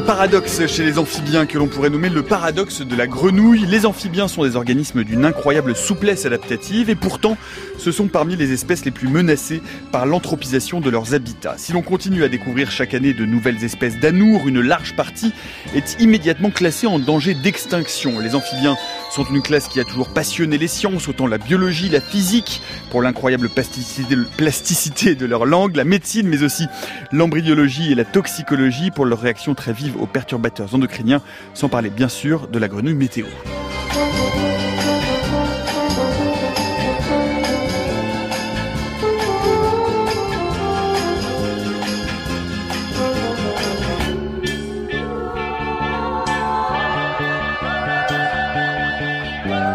paradoxe chez les amphibiens que l'on pourrait nommer le paradoxe de la grenouille. Les amphibiens sont des organismes d'une incroyable souplesse adaptative et pourtant ce sont parmi les espèces les plus menacées par l'anthropisation de leurs habitats. Si l'on continue à découvrir chaque année de nouvelles espèces d'anours, une large partie est immédiatement classée en danger d'extinction. Les amphibiens sont une classe qui a toujours passionné les sciences, autant la biologie, la physique, pour l'incroyable plasticité de leur langue, la médecine, mais aussi l'embryologie et la toxicologie pour leur réaction très vive aux perturbateurs endocriniens, sans parler bien sûr de la grenouille météo.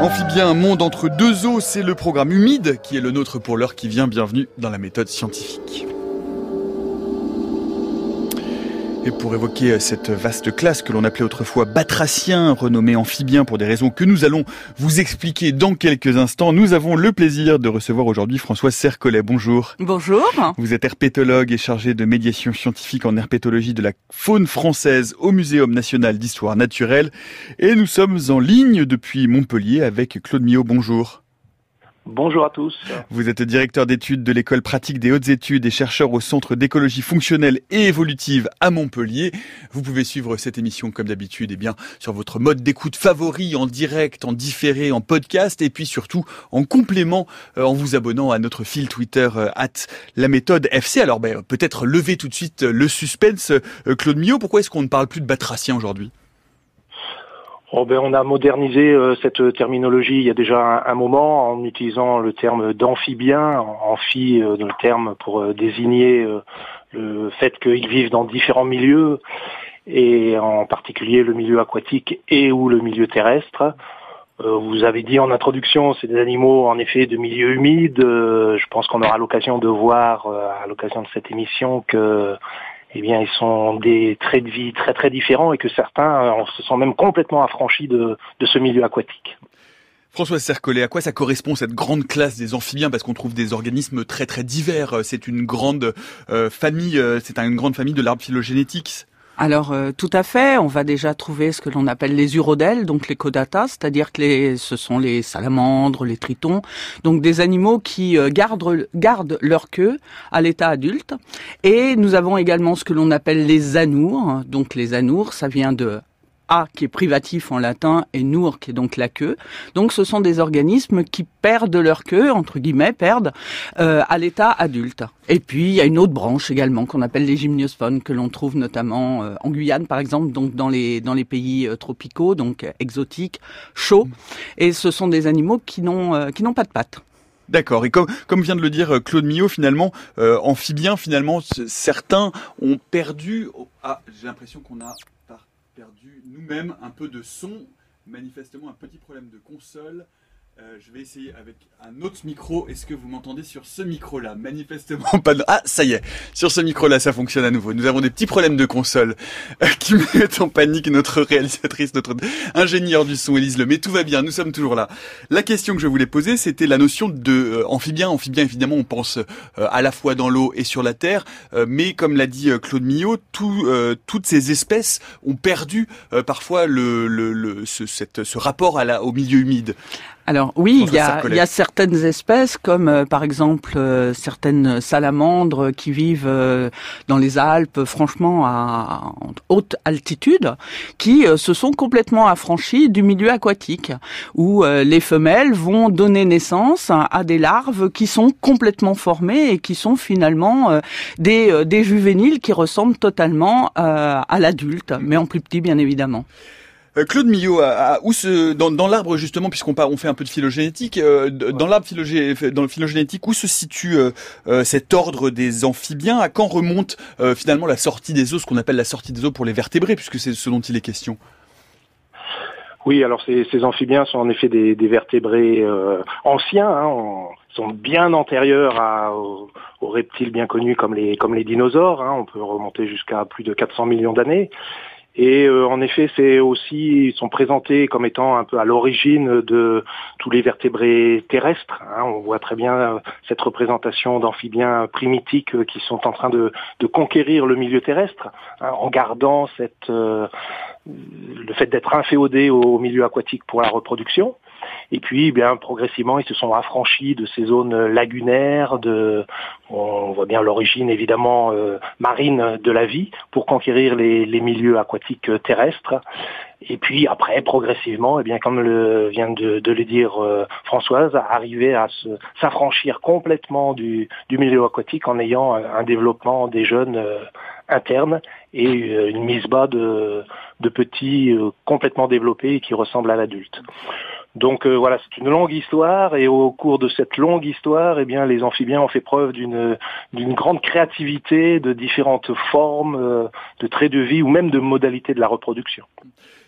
Amphibien, un monde entre deux eaux, c'est le programme humide qui est le nôtre pour l'heure qui vient. Bienvenue dans la méthode scientifique. Et pour évoquer euh, cette vaste classe que l'on appelait autrefois batracien, renommé amphibien pour des raisons que nous allons vous expliquer dans quelques instants, nous avons le plaisir de recevoir aujourd'hui François Sercollet. Bonjour. Bonjour. Vous êtes herpétologue et chargé de médiation scientifique en herpétologie de la faune française au Muséum national d'histoire naturelle. Et nous sommes en ligne depuis Montpellier avec Claude Millot. Bonjour. Bonjour à tous. Vous êtes directeur d'études de l'école pratique des hautes études et chercheur au Centre d'écologie fonctionnelle et évolutive à Montpellier. Vous pouvez suivre cette émission comme d'habitude et eh bien sur votre mode d'écoute favori en direct, en différé, en podcast et puis surtout en complément euh, en vous abonnant à notre fil Twitter euh, at la méthode FC. Alors ben, peut-être lever tout de suite le suspense. Euh, Claude Millot, pourquoi est-ce qu'on ne parle plus de batracien aujourd'hui? Oh ben, on a modernisé euh, cette terminologie il y a déjà un, moment en utilisant le terme d'amphibien, amphi euh, le terme pour euh, désigner le fait qu'ils vivent dans différents milieux et en particulier le milieu aquatique et ou le milieu terrestre. vous avez dit en introduction, c'est des animaux en effet de milieu humide. je pense qu'on aura l'occasion de voir à l'occasion de cette émission que eh bien, ils sont des traits de vie très très différents et que certains euh, se sont même complètement affranchis de, ce milieu aquatique. François Cercollet, à quoi ça correspond cette grande classe des amphibiens? Parce qu'on trouve des organismes très très divers. C'est une grande euh, famille, euh, c'est une grande famille de l'arbre phylogénétique. Alors euh, tout à fait, on va déjà trouver ce que l'on appelle les urodèles, donc les chordata, c'est-à-dire que les, ce sont les salamandres, les tritons, donc des animaux qui euh, gardent, gardent leur queue à l'état adulte. Et nous avons également ce que l'on appelle les anours, donc les anours, ça vient de a qui est privatif en latin et nour qui est donc la queue. Donc ce sont des organismes qui perdent leur queue, entre guillemets, perdent euh, à l'état adulte. Et puis il y a une autre branche également qu'on appelle les gymnosphones que l'on trouve notamment euh, en Guyane par exemple, donc dans les dans les pays euh, tropicaux, donc exotiques, chauds. Et ce sont des animaux qui n'ont qui pas de pattes. D'accord. Et comme, comme vient de le dire Claude Millot, finalement, amphibiens, finalement, certains ont perdu. Ah, j'ai l'impression qu'on a perdu nous-mêmes un peu de son, manifestement un petit problème de console. Euh, je vais essayer avec un autre micro. Est-ce que vous m'entendez sur ce micro-là? Manifestement pas. De... Ah, ça y est. Sur ce micro-là, ça fonctionne à nouveau. Nous avons des petits problèmes de console euh, qui mettent en panique notre réalisatrice, notre ingénieur du son, Elise Le. Mais tout va bien. Nous sommes toujours là. La question que je voulais poser, c'était la notion de euh, amphibien. Amphibien, évidemment, on pense à la fois dans l'eau et sur la terre. mais comme l'a dit Claude Millot, tout, toutes ces espèces ont perdu parfois le, le, le ce, ce rapport à la, au milieu humide. Alors oui, il y, a, il y a, certaines espèces comme euh, par exemple euh, certaines salamandres qui vivent euh, dans les Alpes, franchement à, haute altitude, qui se sont complètement affranchies du milieu aquatique, où les femelles vont donner naissance à des larves qui sont complètement formées et qui sont finalement des, des juvéniles qui ressemblent totalement à l'adulte, mais en plus petit bien évidemment. Euh, Claude Millot, où ce, dans, l'arbre justement, puisqu'on on fait un peu de phylogénétique, euh, dans l'arbre dans le phylogénétique, où se situe euh, cet ordre des amphibiens? À quand remonte finalement la sortie des os, ce qu'on appelle la sortie des os pour les vertébrés, puisque c'est ce dont il est question? Oui, alors ces, amphibiens sont en effet des, vertébrés anciens, hein, sont bien antérieurs à, aux, reptiles bien connus comme les, comme les dinosaures. Hein, on peut remonter jusqu'à plus de 400 millions d'années. Et euh, en effet, c'est aussi, ils sont présentés comme étant un peu à l'origine de tous les vertébrés terrestres. Hein. On voit très bien euh, cette représentation d'amphibiens primitiques euh, qui sont en train de, conquérir le milieu terrestre, hein, en gardant le fait d'être inféodés au milieu aquatique pour la reproduction. Et puis, eh bien progressivement, ils se sont affranchis de ces zones lagunaires. De, on voit bien l'origine évidemment euh, marine de la vie pour conquérir les, milieux aquatiques terrestres. Et puis après, progressivement, eh bien, comme le vient de, le dire euh, Françoise, arriver à s'affranchir complètement du, milieu aquatique en ayant un développement des jeunes euh, internes et une mise bas de, de petits complètement développés qui ressemblent à l'adulte. Donc euh, voilà, c'est une longue histoire et au cours de cette longue histoire, eh bien les amphibiens ont fait preuve d'une grande créativité, de différentes formes, euh, de traits de vie ou même de modalités de la reproduction.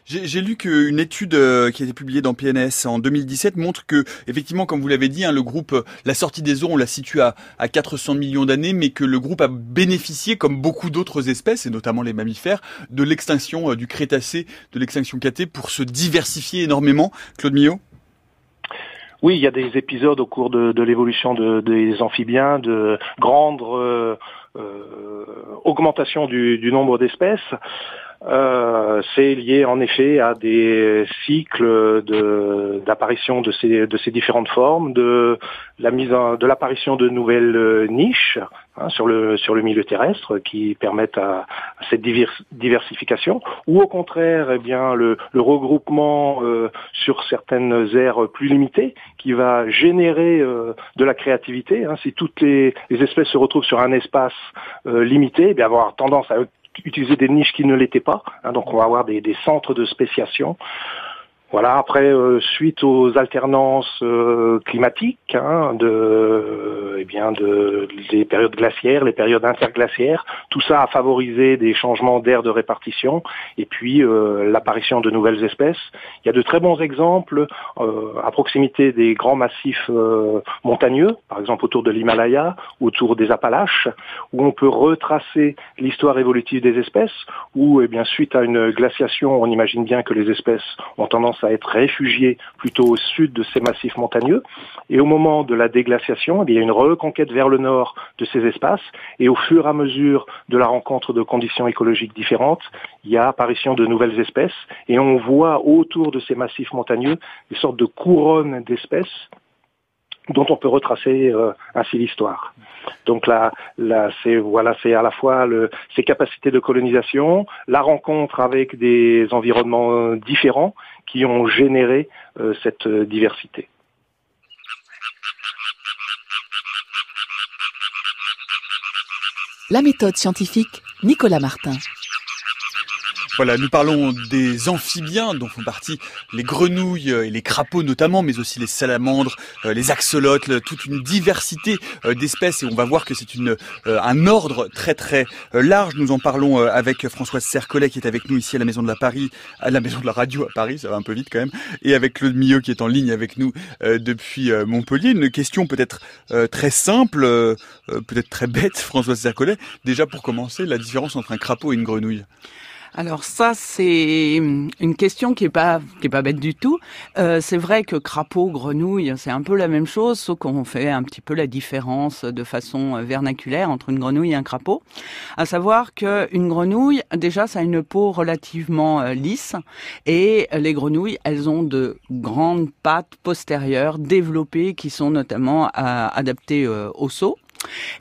J'ai lu qu'une étude euh, qui a été publiée dans PNS en 2017 montre que, effectivement, comme vous l'avez dit, hein, le groupe, la sortie des eaux, on la situe à, à 400 millions d'années, mais que le groupe a bénéficié, comme beaucoup d'autres espèces, et notamment les mammifères, de l'extinction du Crétacé, de l'extinction catée, pour se diversifier énormément. Claude Millot? Oui, il y a des épisodes au cours de, l'évolution des amphibiens, de grandes euh, euh, augmentation du, nombre d'espèces. Euh, c'est lié en effet à des cycles d'apparition de, ces, de ces différentes formes, de la mise de l'apparition de nouvelles niches Hein, sur le sur le milieu terrestre qui permettent à, cette diversification ou au contraire eh bien le, regroupement euh, sur certaines aires plus limitées qui va générer euh, de la créativité hein. si toutes les, espèces se retrouvent sur un espace euh, limité eh bien avoir tendance à utiliser des niches qui ne l'étaient pas hein. donc on va avoir des, des centres de spéciation voilà. Après, euh, suite aux alternances euh, climatiques, hein, de, eh bien, de des périodes glaciaires, les périodes interglaciaires, tout ça a favorisé des changements d'air de répartition et puis euh, l'apparition de nouvelles espèces. Il y a de très bons exemples à proximité des grands massifs montagneux, par exemple autour de l'Himalaya, autour des Appalaches, où on peut retracer l'histoire évolutive des espèces. Où, eh bien, suite à une glaciation, on imagine bien que les espèces ont tendance à être réfugiés plutôt au sud de ces massifs montagneux. Et au moment de la déglaciation, eh il y a une reconquête vers le nord de ces espaces. Et au fur et à mesure de la rencontre de conditions écologiques différentes, il y a apparition de nouvelles espèces. Et on voit autour de ces massifs montagneux des sortes de couronnes d'espèces dont on peut retracer euh, ainsi l'histoire. Donc là, là c'est voilà, c'est à la fois le, ces capacités de colonisation, la rencontre avec des environnements différents qui ont généré euh, cette diversité. La méthode scientifique, Nicolas Martin. Voilà, nous parlons des amphibiens dont font partie les grenouilles et les crapauds notamment, mais aussi les salamandres, euh, les axolotes, toute une diversité euh, d'espèces et on va voir que c'est une euh, un ordre très très large. Nous en parlons avec Françoise Sercollet qui est avec nous ici à la Maison de la Paris, à la Maison de la Radio à Paris, ça va un peu vite quand même, et avec Claude Millot qui est en ligne avec nous depuis Montpellier. Une question peut-être très simple, peut-être très bête, Françoise Sercollet. Déjà pour commencer, la différence entre un crapaud et une grenouille. Alors ça, c'est une question qui est pas qui est pas bête du tout. Euh, c'est vrai que crapaud, grenouille, c'est un peu la même chose, sauf qu'on fait un petit peu la différence de façon vernaculaire entre une grenouille et un crapaud. À savoir que une grenouille, déjà, ça a une peau relativement euh, lisse, et les grenouilles, elles ont de grandes pattes postérieures développées qui sont notamment euh, adaptées au saut.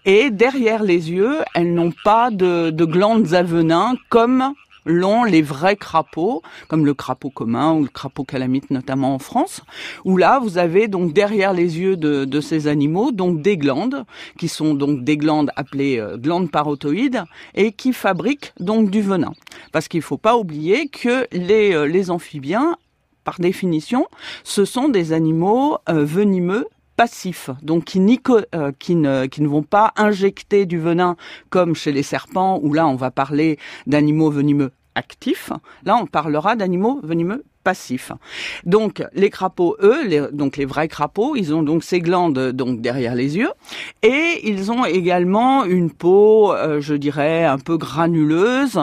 Et derrière les yeux, elles n'ont pas de, de glandes à venin comme l'ont les vrais crapauds, comme le crapaud commun ou le crapaud calamite notamment en France, où là vous avez donc derrière les yeux de, ces animaux donc des glandes qui sont donc des glandes appelées euh, glandes parotoïdes et qui fabriquent donc du venin. Parce qu'il ne faut pas oublier que les, euh, les amphibiens par définition, ce sont des animaux euh, venimeux passifs, donc qui, euh, ne, ne vont pas injecter du venin comme chez les serpents, où là on va parler d'animaux venimeux actifs. Là on parlera d'animaux venimeux passif. Donc les crapauds, eux, les, donc les vrais crapauds, ils ont donc ces glandes donc derrière les yeux et ils ont également une peau, euh, je dirais, un peu granuleuse,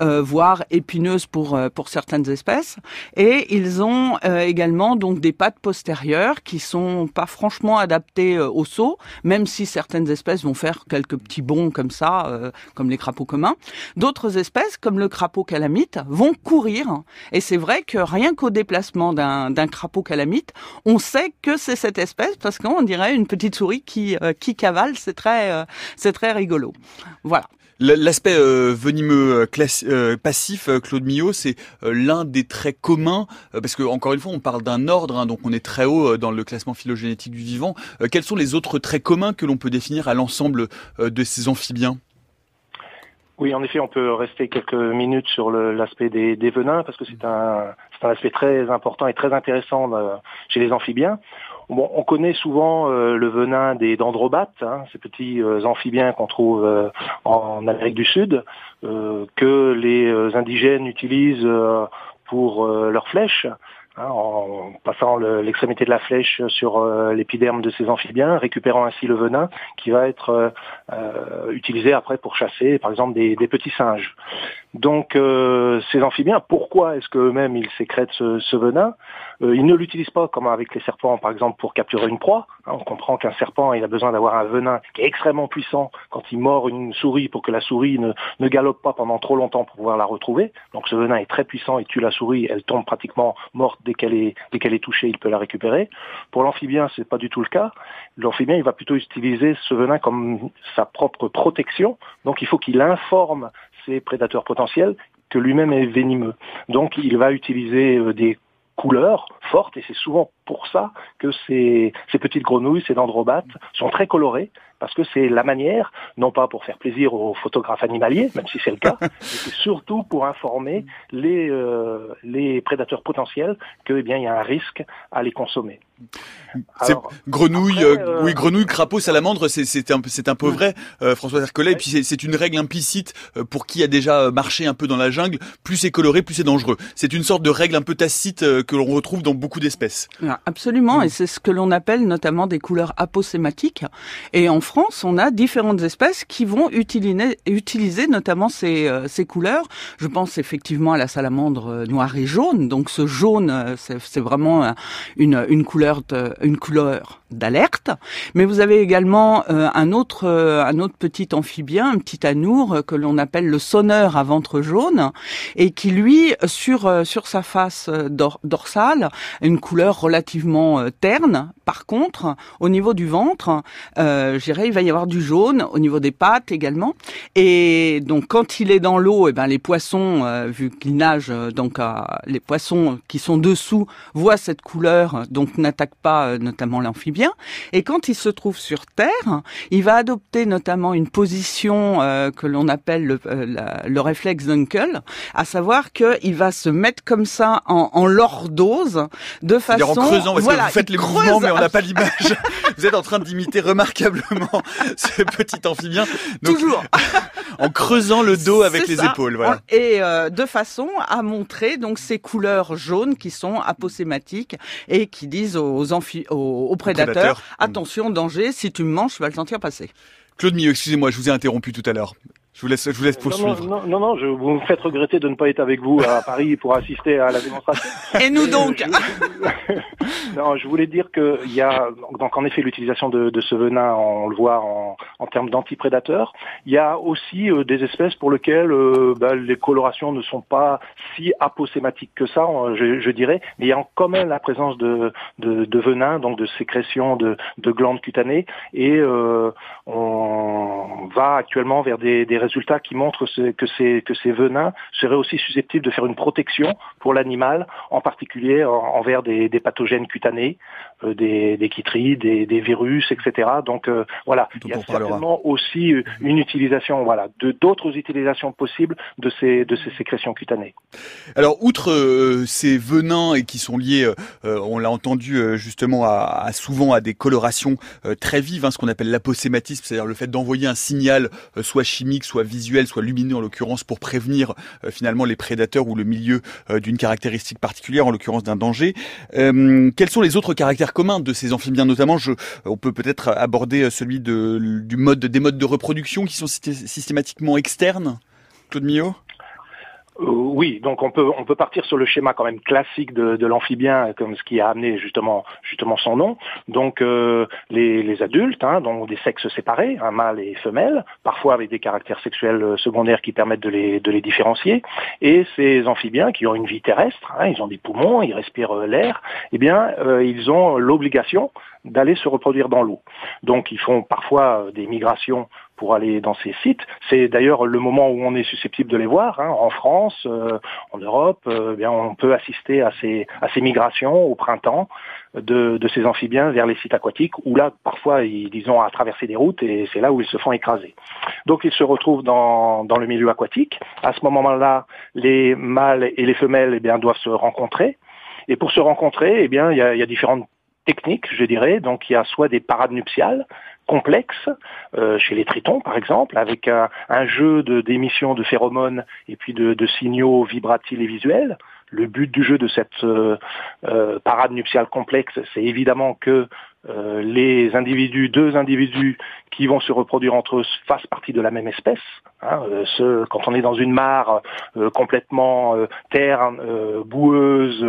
euh, voire épineuse pour euh, pour certaines espèces. Et ils ont également donc des pattes postérieures qui sont pas franchement adaptées au saut, même si certaines espèces vont faire quelques petits bonds comme ça, comme les crapauds communs. D'autres espèces, comme le crapaud calamite, vont courir. Et c'est vrai que rien qu'au déplacement d'un crapaud calamite, on sait que c'est cette espèce parce qu'on dirait une petite souris qui, euh, qui cavale. C'est très, euh, très rigolo. Voilà. L'aspect euh, venimeux passif, Claude Millot, c'est l'un des traits communs, parce que encore une fois, on parle d'un ordre, hein, donc on est très haut dans le classement phylogénétique du vivant. quels sont les autres traits communs que l'on peut définir à l'ensemble de ces amphibiens? Oui, en effet, on peut rester quelques minutes sur l'aspect des, venins parce que c'est un, aspect très important et très intéressant euh, chez les amphibiens. On connaît souvent euh, le venin des dendrobates, hein, ces petits euh, amphibiens qu'on trouve en Amérique du Sud, que les indigènes utilisent pour leurs flèches. Hein, en passant l'extrémité de la flèche sur euh, l'épiderme de ces amphibiens, récupérant ainsi le venin qui va être euh, euh, utilisé après pour chasser, par exemple, des, petits singes. Donc, ces amphibiens, pourquoi est-ce qu'eux-mêmes ils sécrètent ce venin? Euh, ils ne l'utilisent pas comme avec les serpents, par exemple, pour capturer une proie. Hein, on comprend qu'un serpent, il a besoin d'avoir un venin qui est extrêmement puissant quand il mord une souris pour que la souris ne, ne galope pas pendant trop longtemps pour pouvoir la retrouver. Donc ce venin est très puissant, il tue la souris, elle tombe pratiquement morte dès qu'elle est, dès qu'elle est touchée, il peut la récupérer. Pour l'amphibien, c'est pas du tout le cas. L'amphibien, il va plutôt utiliser ce venin comme sa propre protection. Donc il faut qu'il informe prédateurs potentiels que lui-même est venimeux. Donc il va utiliser euh, des couleurs fortes et c'est souvent pour ça que ces, ces petites grenouilles, ces dendrobates, sont très colorées parce que c'est la manière, non pas pour faire plaisir aux photographes animaliers, même si c'est le cas, mais c'est surtout pour informer les, euh, les prédateurs potentiels que eh bien il y a un risque à les consommer. C'est grenouille, euh, euh, oui, grenouille, crapaud, salamandre, c'est un, c'est un peu vrai, François Hercollet. Et puis c'est une règle implicite pour qui a déjà marché un peu dans la jungle. Plus c'est coloré, plus c'est dangereux. C'est une sorte de règle un peu tacite que l'on retrouve dans beaucoup d'espèces. Ah, absolument, et c'est ce que l'on appelle notamment des couleurs aposématiques. Et en France, on a différentes espèces qui vont utiliser, utiliser notamment ces, euh, ces couleurs. Je pense effectivement à la salamandre euh, noire et jaune. Donc ce jaune, euh, c'est vraiment une, une couleur de, une couleur d'alerte. Mais vous avez également un autre un autre petit amphibien, un petit anour que l'on appelle le sonneur à ventre jaune et qui lui sur sur sa face dorsale une couleur relativement terne. Par contre, au niveau du ventre, euh, il va y avoir du jaune au niveau des pattes également. Et donc quand il est dans l'eau, et eh ben les poissons, euh, vu qu'il nage, euh, donc euh, les poissons qui sont dessous voient cette couleur, donc n'attaquent pas notamment l'amphibien. Et quand il se trouve sur terre, il va adopter notamment une position que l'on appelle le, le réflexe d'Uncle, à savoir qu'il va se mettre comme ça en, en lordose de façon, creusant, parce voilà, que vous faites les mouvements, mais on n'a pas l'image. vous êtes en train d'imiter remarquablement ce petit amphibien. Toujours. en creusant le dos avec les épaules, voilà. Et euh, de façon à montrer donc ces couleurs jaunes qui sont aposématiques et qui disent aux, amphi aux, prédateurs, attention, danger, si tu me manges, tu vas le sentir passer. Claude Millot, excusez-moi, je vous ai interrompu tout à l'heure. Je vous laisse, je vous laisse poursuivre. Non, non, non, je, vous me faites regretter de ne pas être avec vous à Paris pour assister à la démonstration. Et nous donc Non, je voulais dire qu'il y a donc en effet l'utilisation de, de, ce venin, on le voit en, en termes d'antiprédateurs. Il y a aussi euh, des espèces pour lesquelles euh, bah, les colorations ne sont pas si aposématiques que ça, je, je, dirais, mais il y a quand même la présence de, de, de venin, donc de sécrétion de, de glandes cutanées, et euh, on va actuellement vers des, des résultats qui montrent que ces, que ces venins seraient aussi susceptibles de faire une protection pour l'animal, en particulier envers des, des pathogènes cutanés euh, des, des des, des, virus, etc. Donc euh, voilà, il y a certainement aussi une utilisation, voilà, de d'autres utilisations possibles de ces de ces sécrétions cutanées. Alors outre ces venins et qui sont liés, on l'a entendu justement à, à, souvent à des colorations très vives, hein, ce qu'on appelle l'aposématisme, c'est-à-dire le fait d'envoyer un signal soit chimique, soit visuel, soit lumineux en l'occurrence pour prévenir finalement les prédateurs ou le milieu d'une caractéristique particulière, en l'occurrence d'un danger. quels sont les autres caractères communs de ces amphibiens? Notamment, on peut peut-être aborder celui du mode, des modes de reproduction qui sont systématiquement externes? Claude Millot? euh, oui, donc on peut on peut partir sur le schéma quand même classique de, de l'amphibien, comme ce qui a amené justement justement son nom. Donc euh, les, les, adultes, hein, donc des sexes séparés, un mâle et femelle, parfois avec des caractères sexuels euh, secondaires qui permettent de les de les différencier. Et ces amphibiens qui ont une vie terrestre, hein, ils ont des poumons, ils respirent l'air, eh bien ils ont l'obligation d'aller se reproduire dans l'eau. Donc ils font parfois des migrations pour aller dans ces sites. C'est d'ailleurs le moment où on est susceptible de les voir. Hein. En France, euh, en Europe, euh, eh bien on peut assister à ces, à ces migrations au printemps de, de, ces amphibiens vers les sites aquatiques, où là, parfois, ils, ont à traverser des routes et c'est là où ils se font écraser. Donc ils se retrouvent dans, dans le milieu aquatique. À ce moment-là, les mâles et les femelles eh bien, doivent se rencontrer. Et pour se rencontrer, eh bien, il y a, il y a différentes techniques, je dirais. Donc il y a soit des parades nuptiales complexes, euh, chez les tritons par exemple, avec un, jeu d'émissions de, phéromones et puis de, signaux vibratiles et visuels. Le but du jeu de cette euh, euh, parade nuptiale complexe, c'est évidemment que euh, les individus, deux individus qui vont se reproduire entre eux fassent partie de la même espèce. Hein, euh, ce, quand on est dans une mare euh, complètement terne, boueuse,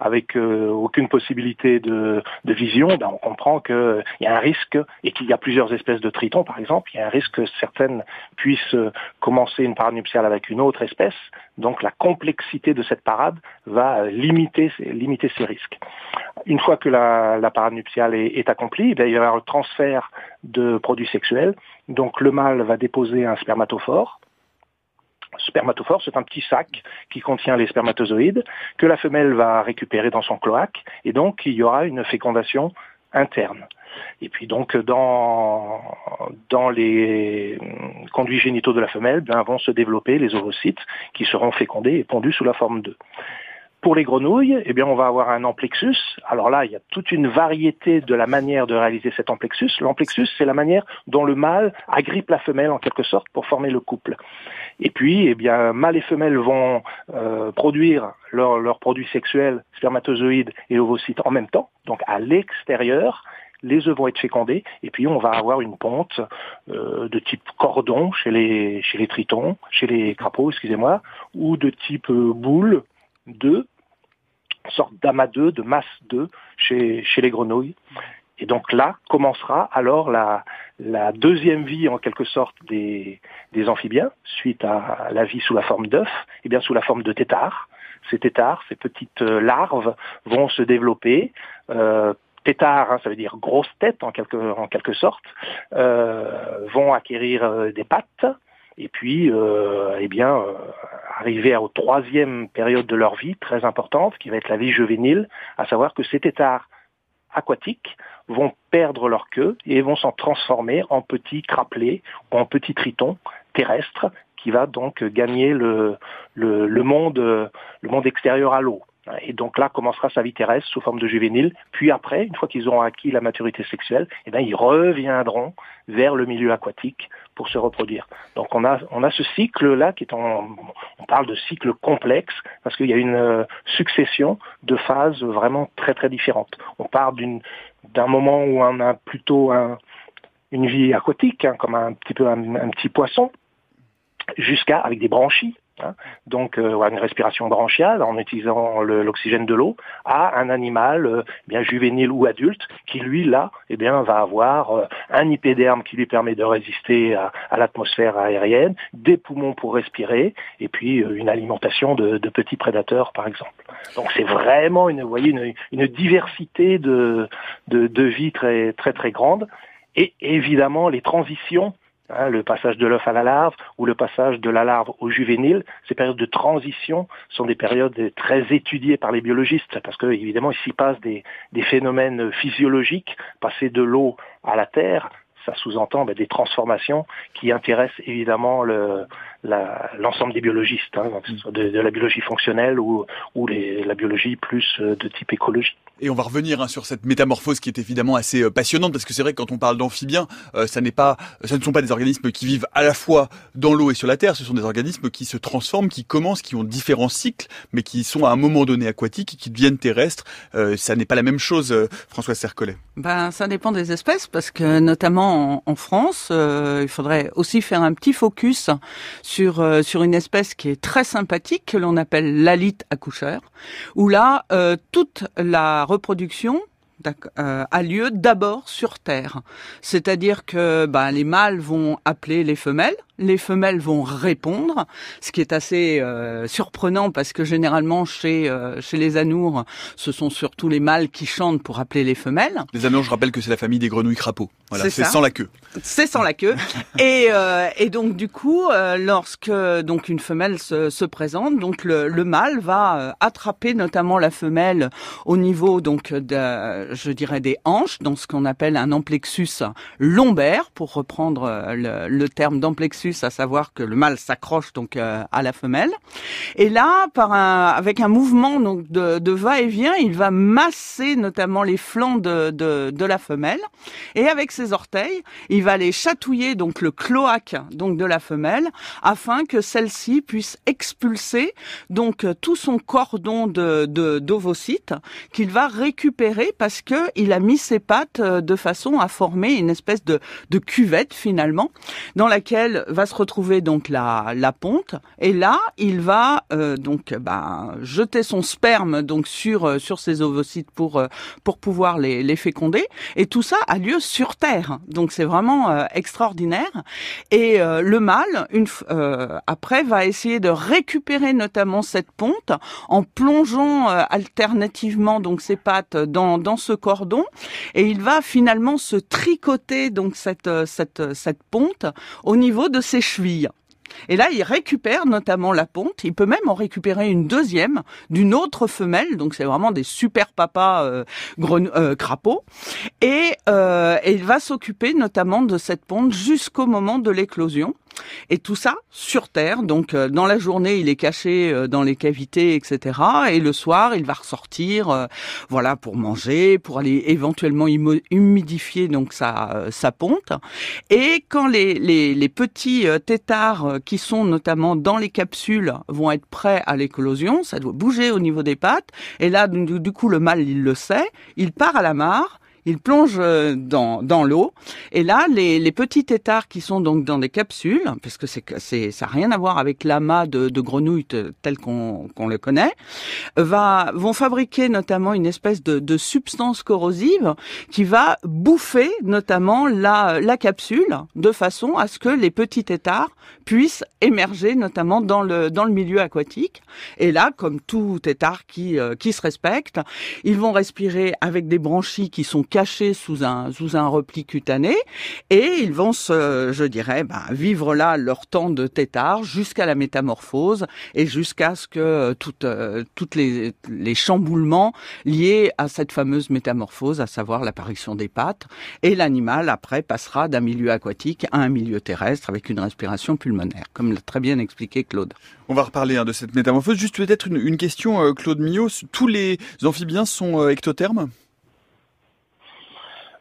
avec aucune possibilité de, de vision, ben on comprend qu'il y a un risque et qu'il y a plusieurs espèces de tritons, par exemple. Il y a un risque que certaines puissent commencer une parade nuptiale avec une autre espèce. Donc la complexité de cette parade va limiter, limiter ces risques. Une fois que la, la parade nuptiale est, est accomplie, eh il y avoir le transfert de produits sexuels. Donc le mâle va déposer un spermatophore. Spermatophore, c'est un petit sac qui contient les spermatozoïdes que la femelle va récupérer dans son cloaque et donc il y aura une fécondation interne. Et puis donc dans, les conduits génitaux de la femelle vont se développer les ovocytes qui seront fécondés et pondus sous la forme d'œufs. Pour les grenouilles, eh bien, on va avoir un amplexus. Alors là, il y a toute une variété de la manière de réaliser cet amplexus. L'amplexus, c'est la manière dont le mâle agrippe la femelle en quelque sorte pour former le couple. Et puis, eh bien, mâle et femelle vont euh, produire leurs produits sexuels, spermatozoïdes et ovocytes en même temps, donc à l'extérieur les œufs vont être fécondés, et puis on va avoir une ponte euh, de type cordon chez les, chez les tritons, chez les crapauds, excusez-moi, ou de type euh, boule d'œufs sorte d'amas d'œufs, de masse d'œufs chez, chez les grenouilles. Et donc là commencera alors la, deuxième vie en quelque sorte des, amphibiens, suite à la vie sous la forme d'œufs, et bien sous la forme de têtards. Ces têtards, ces petites euh, larves vont se développer. Euh, tétards, hein, ça veut dire grosse tête en quelque, en quelque sorte, euh, vont acquérir euh, des pattes, et puis, euh, eh bien, euh, arriver au troisième période de leur vie, très importante, qui va être la vie juvénile, à savoir que ces têtards aquatiques vont perdre leur queue et vont s'en transformer en petits crapelés ou en petits tritons terrestres qui va donc gagner le, le monde extérieur à l'eau. Et donc là commencera sa vie terrestre sous forme de juvénile. Puis après, une fois qu'ils auront acquis la maturité sexuelle, eh bien, ils reviendront vers le milieu aquatique pour se reproduire. Donc on a, on a ce cycle-là qui est en, on parle de cycle complexe parce qu'il y a une euh, succession de phases vraiment très très différentes. On part d'une, d'un moment où on a plutôt un, une vie aquatique, hein, comme un petit peu un, un petit poisson, jusqu'à avec des branchies, Hein. donc euh, une respiration branchiale en utilisant l'oxygène de l'eau, à un animal euh, bien juvénile ou adulte qui lui là eh bien va avoir euh, un hypoderme qui lui permet de résister à, l'atmosphère aérienne, des poumons pour respirer et puis une alimentation de, petits prédateurs par exemple. Donc c'est vraiment une vous voyez une, diversité de, de, de vie très très très grande et évidemment les transitions Hein, le passage de l'œuf à la larve ou le passage de la larve au juvénile, ces périodes de transition sont des périodes très étudiées par les biologistes parce que évidemment il s'y passe des, phénomènes physiologiques, passer de l'eau à la terre, ça sous-entend ben, des transformations qui intéressent évidemment le, l'ensemble des biologistes, hein, de, de, la biologie fonctionnelle ou, ou les, la biologie plus euh, de type écologie. Et on va revenir hein, sur cette métamorphose qui est évidemment assez euh, passionnante parce que c'est vrai que quand on parle d'amphibiens, euh, ça n'est pas, ça ne sont pas des organismes qui vivent à la fois dans l'eau et sur la terre. Ce sont des organismes qui se transforment, qui commencent, qui ont différents cycles, mais qui sont à un moment donné aquatiques et qui deviennent terrestres. Euh, ça n'est pas la même chose, François Sercollet. Ben, ça dépend des espèces parce que notamment en, en France, il faudrait aussi faire un petit focus sur sur une espèce qui est très sympathique que l'on appelle l'alite accoucheur, où là toute la reproduction euh, a lieu d'abord sur Terre. C'est-à-dire que ben, les mâles vont appeler les femelles, les femelles vont répondre, ce qui est assez euh, surprenant parce que généralement chez euh, chez les anours, ce sont surtout les mâles qui chantent pour appeler les femelles. Les anours, je rappelle que c'est la famille des grenouilles crapauds. Voilà, c'est sans la queue. C'est sans la queue. et euh, et donc du coup, lorsque donc une femelle se, se présente, donc le, le mâle va attraper notamment la femelle au niveau donc de, je dirais des hanches, dans ce qu'on appelle un amplexus lombaire, pour reprendre le, le terme d'amplexus à savoir que le mâle s'accroche donc euh, à la femelle. Et là, par un, avec un mouvement donc de, de va-et-vient, il va masser notamment les flancs de, de, de, la femelle. Et avec ses orteils, il va aller chatouiller donc le cloaque donc de la femelle afin que celle-ci puisse expulser donc tout son cordon de d'ovocytes qu'il va récupérer parce que il a mis ses pattes euh, de façon à former une espèce de, cuvette finalement dans laquelle va se retrouver donc la, la ponte. Et là il va euh, donc bah, jeter son sperme donc sur euh, sur ses ovocytes pour pour pouvoir les, les féconder. Et tout ça a lieu sur terre. Donc c'est vraiment extraordinaire. Et le mâle une après va essayer de récupérer notamment cette ponte en plongeant alternativement donc ses pattes dans dans ce cordon et il va finalement se tricoter donc cette cette cette ponte au niveau de ses chevilles. Et là, il récupère notamment la ponte. Il peut même en récupérer une deuxième d'une autre femelle. Donc, c'est vraiment des super papas euh, euh crapauds. Et, euh, et il va s'occuper notamment de cette ponte jusqu'au moment de l'éclosion. Et tout ça sur Terre. Donc euh, dans la journée, il est caché euh, dans les cavités, etc. Et le soir, il va ressortir, euh, voilà, pour manger, pour aller éventuellement humidifier donc sa sa ponte. Et quand les les, les petits têtards qui sont notamment dans les capsules vont être prêts à l'éclosion, ça doit bouger au niveau des pattes. Et là, du, du coup, le mâle, il le sait, il part à la mare il plonge euh, dans, dans l'eau. Et là, les, les petits têtards qui sont donc dans des capsules, parce que c'est ça n'a rien à voir avec l'amas de, de grenouilles tel qu'on qu'on le connaît, va vont fabriquer notamment une espèce de, de substance corrosive qui va bouffer notamment la la capsule de façon à ce que les petits têtards puissent émerger notamment dans le dans le milieu aquatique. Et là, comme tout tétard qui euh, qui se respecte, ils vont respirer avec des branchies qui sont cachés sous un sous un repli cutané et ils vont se, je dirais, ben, vivre là leur temps de tétard jusqu'à la métamorphose et jusqu'à ce que toutes euh, toutes les les chamboulements liés à cette fameuse métamorphose, à savoir l'apparition des pattes et l'animal après passera d'un milieu aquatique à un milieu terrestre avec une respiration pulmonaire, comme l'a très bien expliqué Claude. On va reparler hein, de cette métamorphose. Juste peut-être une, question, euh, Claude Millot. Tous les amphibiens sont euh, ectothermes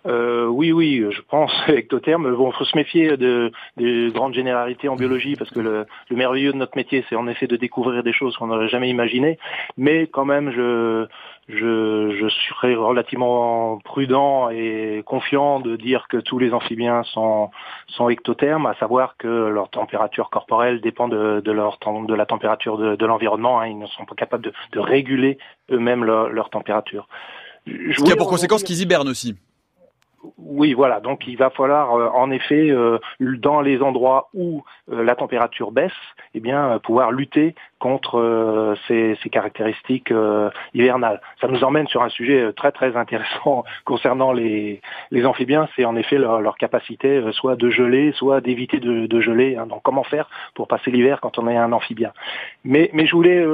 euh, oui, oui, je pense ectotherme. Bon, faut se méfier de des grandes généralités en biologie parce que le, le merveilleux de notre métier, c'est en effet de découvrir des choses qu'on n'aurait jamais imaginées. Mais quand même, je je, je serais relativement prudent et confiant de dire que tous les amphibiens sont, sont ectothermes, à savoir que leur température corporelle dépend de, de, leur, de la température de, de l'environnement. Hein. Ils ne sont pas capables de, de réguler eux-mêmes leur, leur température. Ce qui a pour conséquence qu'ils hibernent aussi. Oui, voilà. Donc il va falloir euh, en effet, euh, dans les endroits où euh, la température baisse, eh bien pouvoir lutter contre ces, caractéristiques hivernales. Ça nous emmène sur un sujet très très intéressant concernant les, amphibiens, c'est en effet leur, capacité soit de geler, soit d'éviter de, geler. Hein. Donc comment faire pour passer l'hiver quand on est un amphibien? Mais, je voulais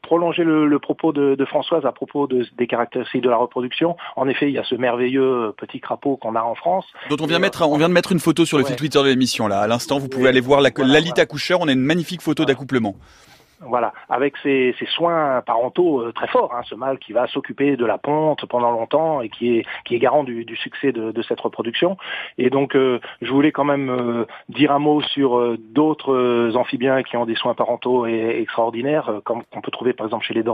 prolonger le, propos de, Françoise à propos de, des caractéristiques de la reproduction. En effet, il y a ce merveilleux petit crapaud qu'on a en France. Dont on vient, mettre, on vient de mettre une photo sur le fil Twitter de l'émission là. À l'instant, vous pouvez aller voir la, voilà, accoucheur. On a une magnifique photo d'accouplement. Voilà, avec ses, soins parentaux euh, très forts, hein, ce mâle qui va s'occuper de la ponte pendant longtemps et qui est qui est garant du, succès de, cette reproduction. Et donc, euh, je voulais quand même euh, dire un mot sur d'autres amphibiens qui ont des soins parentaux et, extraordinaires, comme qu'on peut trouver par exemple chez les,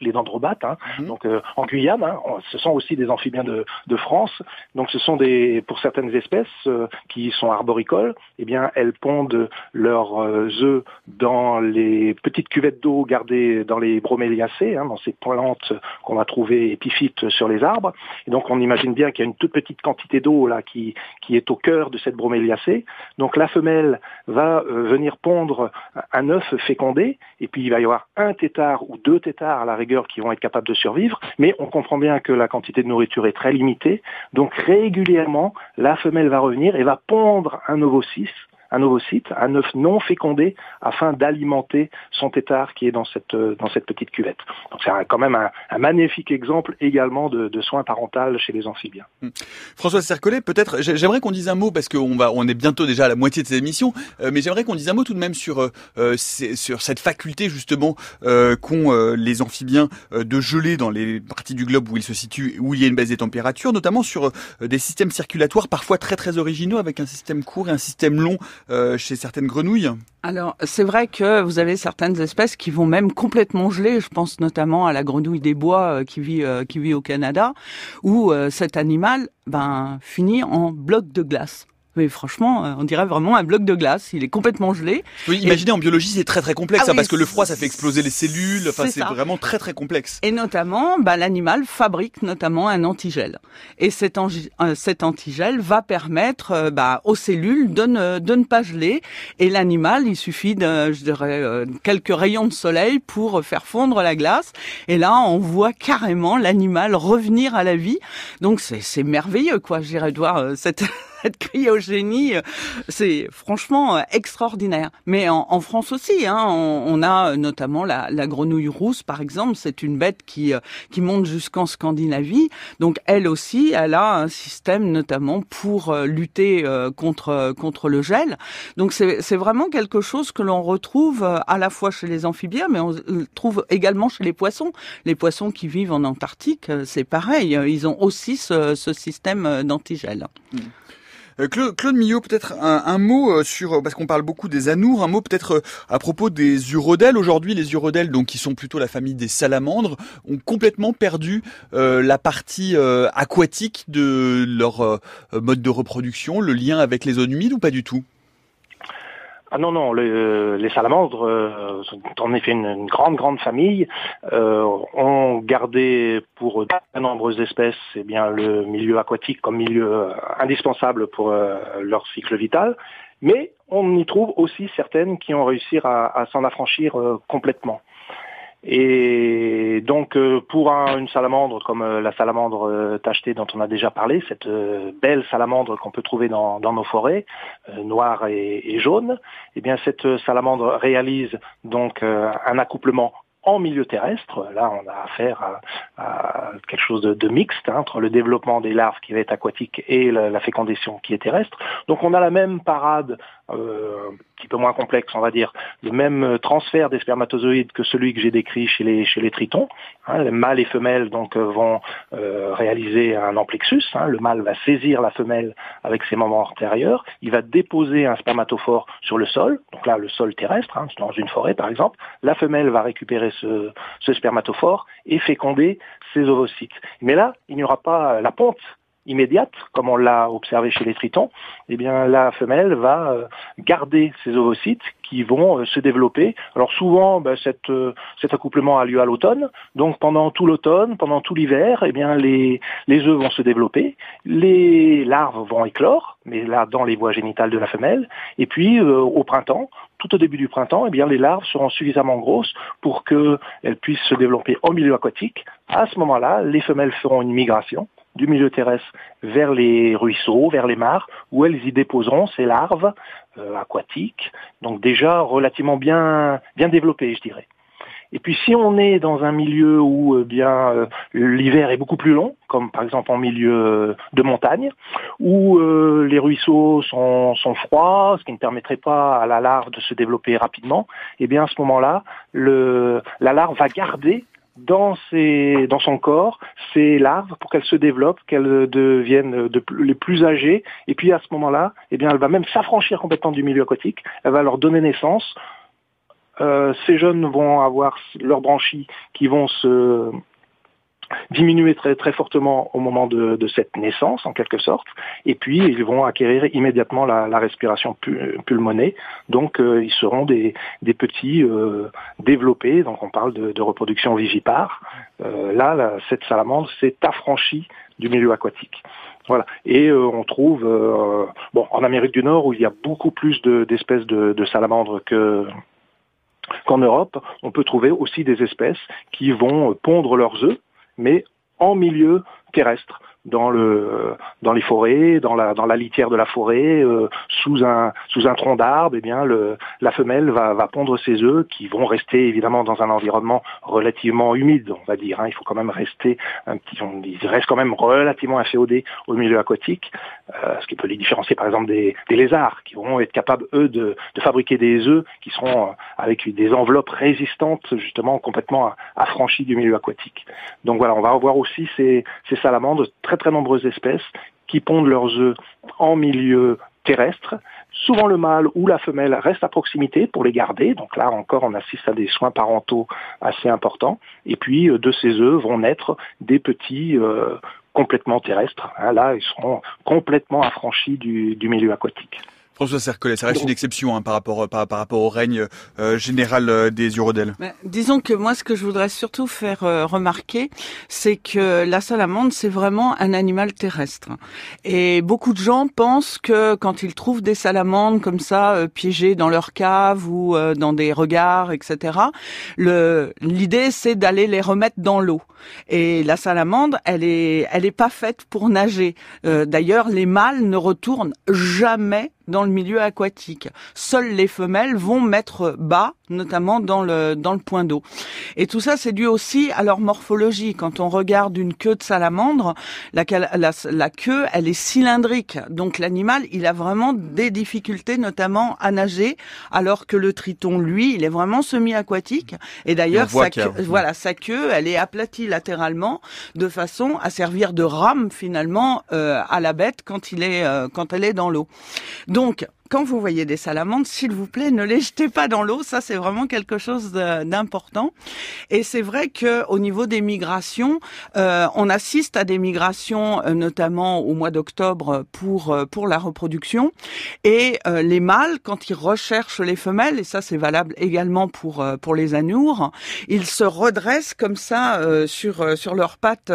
les dendrobates, hein, mhm. donc en Guyane. Hein, ce sont aussi des amphibiens de, de, France. Donc, ce sont des pour certaines espèces qui sont arboricoles, eh bien, elles pondent leurs œufs dans les petites cuvettes d'eau gardées dans les broméliacées, hein, dans ces plantes qu'on va trouver épiphytes sur les arbres. Et donc on imagine bien qu'il y a une toute petite quantité d'eau là qui, qui est au cœur de cette broméliacée. Donc la femelle va euh, venir pondre un œuf fécondé, et puis il va y avoir un tétard ou deux tétards à la rigueur qui vont être capables de survivre, mais on comprend bien que la quantité de nourriture est très limitée. Donc régulièrement, la femelle va revenir et va pondre un ovocyste un ovocyte, un œuf non fécondé, afin d'alimenter son tétard qui est dans cette, euh, dans cette petite cuvette. Donc c'est quand même un, magnifique exemple également de, soins parentaux chez les amphibiens. François hmm. Françoise Cercollet, peut-être, j'aimerais qu'on dise un mot, parce qu'on va, on est bientôt déjà à la moitié de cette émission, euh, mais j'aimerais qu'on dise un mot tout de même sur, euh, sur cette faculté justement qu'ont les amphibiens de geler dans les parties du globe où ils se situent, où il y a une baisse des températures, notamment sur des systèmes circulatoires parfois très très originaux, avec un système court et un système long euh, chez certaines grenouilles Alors, c'est vrai que vous avez certaines espèces qui vont même complètement geler. Je pense notamment à la grenouille des bois euh, qui vit euh, qui vit au Canada, où cet animal ben finit en bloc de glace. Mais franchement, euh, on dirait vraiment un bloc de glace. Il est complètement gelé. Oui, imaginez en biologie, c'est très très complexe, ah hein, parce que le froid, ça fait exploser les cellules. Enfin, c'est vraiment très très complexe. Et notamment, bah, l'animal fabrique notamment un antigel. Et cet, euh, cet antigel va permettre euh, bah, aux cellules de ne, de ne pas geler. Et l'animal, il suffit de, je dirais, quelques rayons de soleil pour faire fondre la glace. Et là, on voit carrément l'animal revenir à la vie. Donc c'est merveilleux, quoi. J'irais voir cette cette cryogénie, euh, c'est franchement euh, extraordinaire. Mais en, France aussi, hein, on, a notamment la, grenouille rousse, par exemple. C'est une bête qui euh, qui monte jusqu'en Scandinavie. Donc elle aussi, elle a un système notamment pour lutter contre contre le gel. Donc c'est vraiment quelque chose que l'on retrouve à la fois chez les amphibiens, mais on le trouve également chez les poissons. Les poissons qui vivent en Antarctique, c'est pareil. Ils ont aussi ce, système d'antigel. Mmh. Euh, Claude, Claude Millot, peut-être un, mot euh, sur, parce qu'on parle beaucoup des anours, un mot peut-être euh, à propos des urodèles. Aujourd'hui, les urodèles, donc qui sont plutôt la famille des salamandres, ont complètement perdu la partie aquatique de leur mode de reproduction, le lien avec les zones humides ou pas du tout? Ah non, non, les salamandres euh, sont en effet une, grande, grande famille, euh, ont gardé pour de nombreuses espèces eh bien, le milieu aquatique comme milieu euh, indispensable pour euh, leur cycle vital, mais on y trouve aussi certaines qui ont réussi à, à s'en affranchir complètement. Et donc euh, pour une salamandre comme euh, la salamandre euh, tachetée dont on a déjà parlé, cette belle salamandre qu'on peut trouver dans, nos forêts, noire et, et, jaune, eh bien cette salamandre réalise donc un accouplement en milieu terrestre. Là, on a affaire à, quelque chose de, mixte hein, entre le développement des larves qui va être aquatique et la, fécondation qui est terrestre. Donc, on a la même parade, euh, un petit peu moins complexe, on va dire, le même transfert des spermatozoïdes que celui que j'ai décrit chez les chez les tritons. Hein, les mâles et femelles donc euh, vont euh, réaliser un amplexus. Hein, le mâle va saisir la femelle avec ses membres antérieurs. Il va déposer un spermatophore sur le sol. Donc là, le sol terrestre, hein, dans une forêt par exemple. La femelle va récupérer ce, spermatophore et féconder ses ovocytes. Mais là, il n'y aura pas la ponte immédiate, comme on l'a observé chez les tritons, eh bien la femelle va euh, garder ses ovocytes qui vont euh, se développer. Alors souvent, ben, euh, cet accouplement a lieu à l'automne, donc pendant tout l'automne, pendant tout l'hiver, eh bien les, les œufs vont se développer, les larves vont éclore, mais là dans les voies génitales de la femelle, et puis au printemps, tout au début du printemps, eh bien, les larves seront suffisamment grosses pour qu'elles puissent se développer en milieu aquatique. À ce moment-là, les femelles feront une migration du milieu terrestre vers les ruisseaux, vers les mares, où elles y déposeront ces larves euh, aquatiques, donc déjà relativement bien, bien développées, je dirais. Et puis si on est dans un milieu où eh bien euh, l'hiver est beaucoup plus long, comme par exemple en milieu euh, de montagne, où les ruisseaux sont, sont, froids, ce qui ne permettrait pas à la larve de se développer rapidement, eh bien à ce moment-là, la larve va garder dans, ses, dans son corps ces larves pour qu'elles se développent, qu'elles deviennent de, les plus âgées. Et puis à ce moment-là, eh bien, elle va même s'affranchir complètement du milieu aquatique. Elle va leur donner naissance. Euh, ces jeunes vont avoir leurs branchies qui vont se diminuer très, très fortement au moment de, cette naissance, en quelque sorte, et puis ils vont acquérir immédiatement la, respiration pulmonée, donc euh, ils seront des, petits euh, développés, donc on parle de, reproduction vivipare. Euh, là, cette salamandre s'est affranchie du milieu aquatique. Voilà. Et on trouve, bon, en Amérique du Nord, où il y a beaucoup plus d'espèces de, de salamandres que qu'en Europe, on peut trouver aussi des espèces qui vont pondre leurs œufs mais en milieu terrestre dans le dans les forêts, dans la dans la litière de la forêt, euh, sous un sous un tronc d'arbre, eh bien le la femelle va, va pondre ses œufs qui vont rester évidemment dans un environnement relativement humide, on va dire. Hein. Il faut quand même rester ils restent quand même relativement inféodés au milieu aquatique, euh, ce qui peut les différencier par exemple des, des lézards qui vont être capables eux de, de fabriquer des œufs qui seront euh, avec des enveloppes résistantes justement complètement affranchies du milieu aquatique. Donc voilà, on va avoir aussi ces, ces salamandres très très nombreuses espèces qui pondent leurs œufs en milieu terrestre. Souvent le mâle ou la femelle reste à proximité pour les garder. Donc là encore, on assiste à des soins parentaux assez importants. Et puis euh, de ces œufs vont naître des petits euh, complètement terrestres. Hein, là, ils seront complètement affranchis du milieu aquatique. François Cercolet, ça reste une exception hein, par, rapport, par, rapport au règne euh, général euh, des urodèles. disons que moi, ce que je voudrais surtout faire euh, remarquer, c'est que la salamandre, c'est vraiment un animal terrestre. Et beaucoup de gens pensent que quand ils trouvent des salamandres comme ça, piégées dans leur cave ou dans des regards, etc., l'idée, c'est d'aller les remettre dans l'eau. Et la salamandre, elle est, elle est pas faite pour nager. D'ailleurs, les mâles ne retournent jamais dans le milieu aquatique. Seules les femelles vont mettre bas, notamment dans le dans le point d'eau. Et tout ça, c'est dû aussi à leur morphologie. Quand on regarde une queue de salamandre, la, la, la queue, elle est cylindrique. Donc l'animal, il a vraiment des difficultés, notamment à nager, alors que le triton, lui, il est vraiment semi-aquatique. Et d'ailleurs, sa, queue, voilà, sa queue, elle est aplatie latéralement, de façon à servir de rame finalement euh, à la bête quand il est euh, quand elle est dans l'eau. Donc, quand vous voyez des salamandres, s'il vous plaît, ne les jetez pas dans l'eau. Ça, c'est vraiment quelque chose d'important. Et c'est vrai que au niveau des migrations, euh, on assiste à des migrations, euh, notamment au mois d'octobre pour euh, pour la reproduction. Et les mâles, quand ils recherchent les femelles, et ça c'est valable également pour pour les anours, ils se redressent comme ça sur sur leurs pattes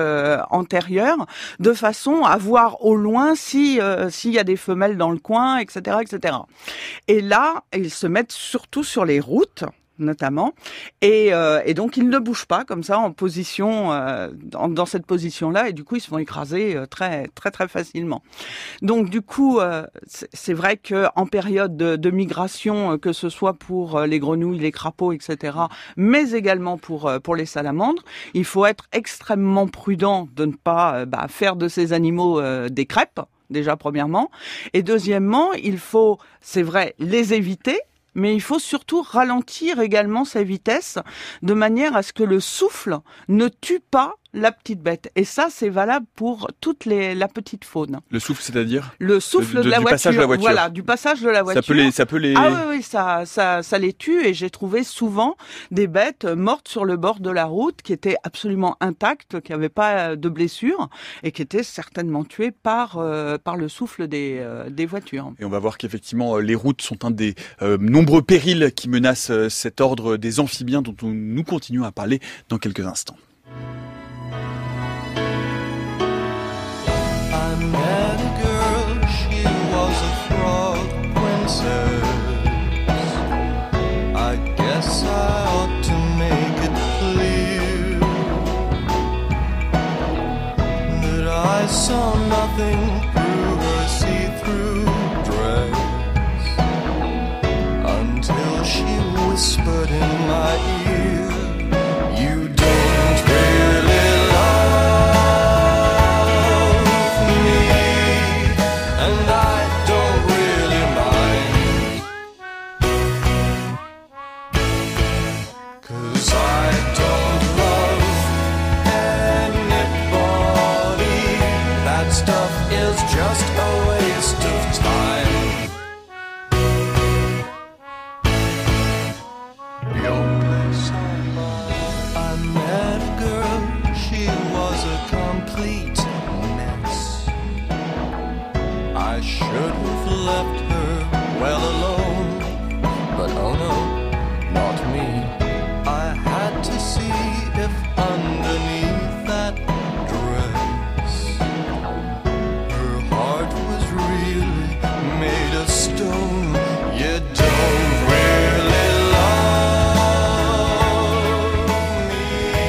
antérieures, de façon à voir au loin si s'il y a des femelles dans le coin, etc., etc. Et là, ils se mettent surtout sur les routes notamment, et, euh, donc ils ne bougent pas comme ça en position, euh, dans, cette position-là, et du coup ils se font écraser euh, très très très facilement. Donc du coup, c'est vrai que en période de, de, migration, que ce soit pour les grenouilles, les crapauds, etc., mais également pour pour les salamandres, il faut être extrêmement prudent de ne pas bah, faire de ces animaux des crêpes déjà premièrement. Et deuxièmement, il faut, c'est vrai, les éviter, mais il faut surtout ralentir également sa vitesse de manière à ce que le souffle ne tue pas la petite bête. Et ça, c'est valable pour toute les, la petite faune. Le souffle, c'est-à-dire Le souffle de, la du voiture. passage de la voiture. Voilà, du passage de la voiture. Ça peut les, ça peut les. Ah oui, oui, ça, ça, ça les tue. Et j'ai trouvé souvent des bêtes mortes sur le bord de la route qui étaient absolument intactes, qui n'avaient pas de blessures et qui étaient certainement tuées par, euh, par le souffle des, euh, des voitures. Et on va voir qu'effectivement, les routes sont un des euh, nombreux périls qui menacent euh, cet ordre des amphibiens dont on, nous continuons à parler dans quelques instants. Saw nothing through her see-through dress until she whispered in my ear,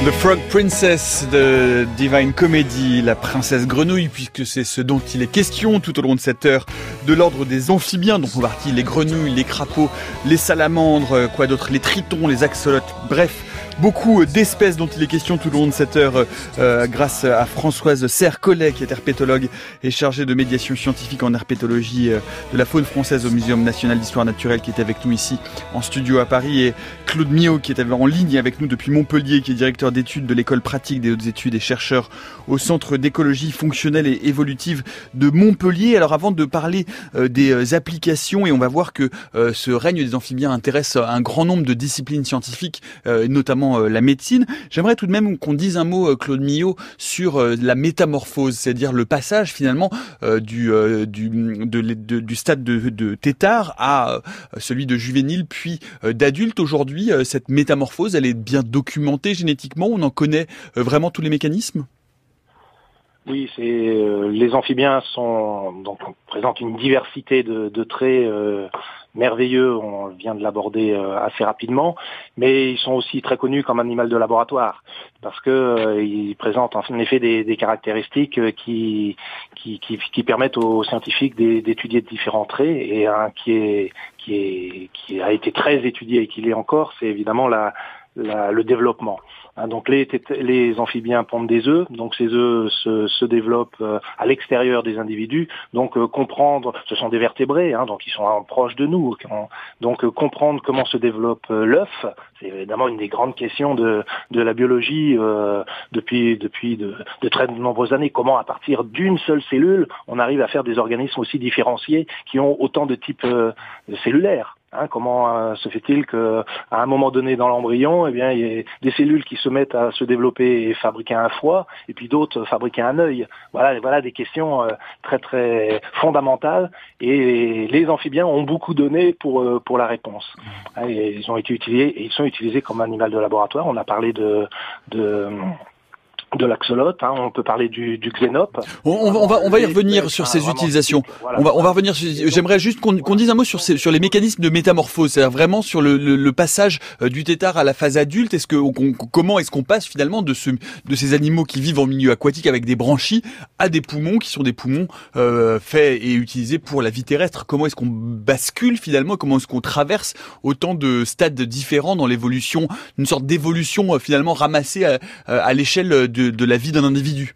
The Frog Princess de Divine Comedy, la princesse grenouille, puisque c'est ce dont il est question tout au long de cette heure de l'ordre des amphibiens, dont font partie les grenouilles, les crapauds, les salamandres, quoi d'autre, les tritons, les axolotes, bref. Beaucoup d'espèces dont il est question tout au long de cette heure euh, grâce à Françoise Sercollet qui est herpétologue et chargée de médiation scientifique en herpétologie euh, de la faune française au Muséum national d'histoire naturelle qui est avec nous ici en studio à Paris et Claude Mio qui est en ligne avec nous depuis Montpellier qui est directeur d'études de l'école pratique des hautes études et chercheur au centre d'écologie fonctionnelle et évolutive de Montpellier. Alors avant de parler euh, des euh, applications et on va voir que ce règne des amphibiens intéresse un grand nombre de disciplines scientifiques, euh, euh, la médecine. J'aimerais tout de même qu'on dise un mot, euh, Claude Millot, sur euh, la métamorphose, c'est-à-dire le passage finalement du, du, de, de- du stade de, tétard à celui de juvénile puis d'adulte. Aujourd'hui, cette métamorphose, elle est bien documentée génétiquement. On en connaît vraiment tous les mécanismes? Oui, c'est les amphibiens sont donc présentent une diversité de, traits merveilleux. On vient de l'aborder euh, assez rapidement, mais ils sont aussi très connus comme animal de laboratoire parce que euh, présentent en effet des, caractéristiques euh, qui, qui, permettent aux scientifiques d'é- d'étudier différents traits et un qui est qui est qui a été très étudié et qui l'est encore, c'est évidemment le développement. Hein, donc les, les amphibiens pondent des œufs, donc ces œufs se, se développent euh, à l'extérieur des individus. Donc euh, comprendre, ce sont des vertébrés, hein, donc ils sont proches de nous. Donc euh, comprendre comment se développe l'œuf, c'est évidemment une des grandes questions de, de la biologie euh, depuis depuis de, de très nombreuses années. Comment à partir d'une seule cellule, on arrive à faire des organismes aussi différenciés qui ont autant de types euh, cellulaires. Hein, comment euh, se fait-il que à un moment donné dans l'embryon, eh bien, il y a des cellules qui se mettent à se développer et fabriquer un foie, et puis d'autres fabriquer un œil. Voilà, voilà des questions euh, très très fondamentales. Et les amphibiens ont beaucoup donné pour euh, pour la réponse. Hein, et ils ont été utilisés, et ils sont utilisés comme animal de laboratoire. On a parlé de de de l'axolote, hein, on peut parler du, du xénope. On, on va, on va, on va y revenir sur ces utilisations. Voilà. On va, on va revenir. sur- J'aimerais juste qu'on qu'on dise un mot sur, ces, sur les mécanismes de métamorphose, c'est-à-dire vraiment sur le, le, le passage euh, du tétard à la phase adulte. Est-ce que, on- comment est-ce qu'on passe finalement de, ce, de ces animaux qui vivent en milieu aquatique avec des branchies à des poumons qui sont des poumons euh, faits et utilisés pour la vie terrestre? Comment est-ce qu'on bascule finalement? Comment est-ce qu'on traverse autant de stades différents dans l'évolution, une sorte d'évolution euh, finalement ramassée à, à l'échelle de, la vie d'un individu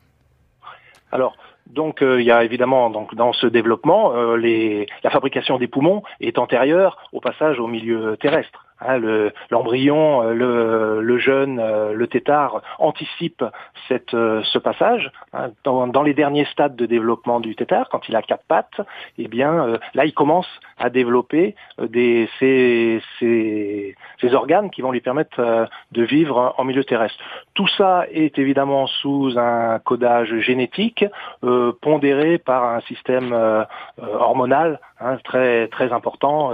Alors, donc euh, il y a évidemment dans ce développement, euh, la fabrication des poumons est antérieure au passage au milieu terrestre. Hein, le- L'embryon, euh, le, le jeune, euh, le tétard anticipe cette, euh, ce passage. hein. Dans, dans les derniers stades de développement du tétard, quand il a quatre pattes, eh bien là il commence à développer des, ces, organes qui vont lui permettre de vivre en milieu terrestre. Tout ça est évidemment sous un codage génétique euh, pondéré par un système hormonal hein, très très important.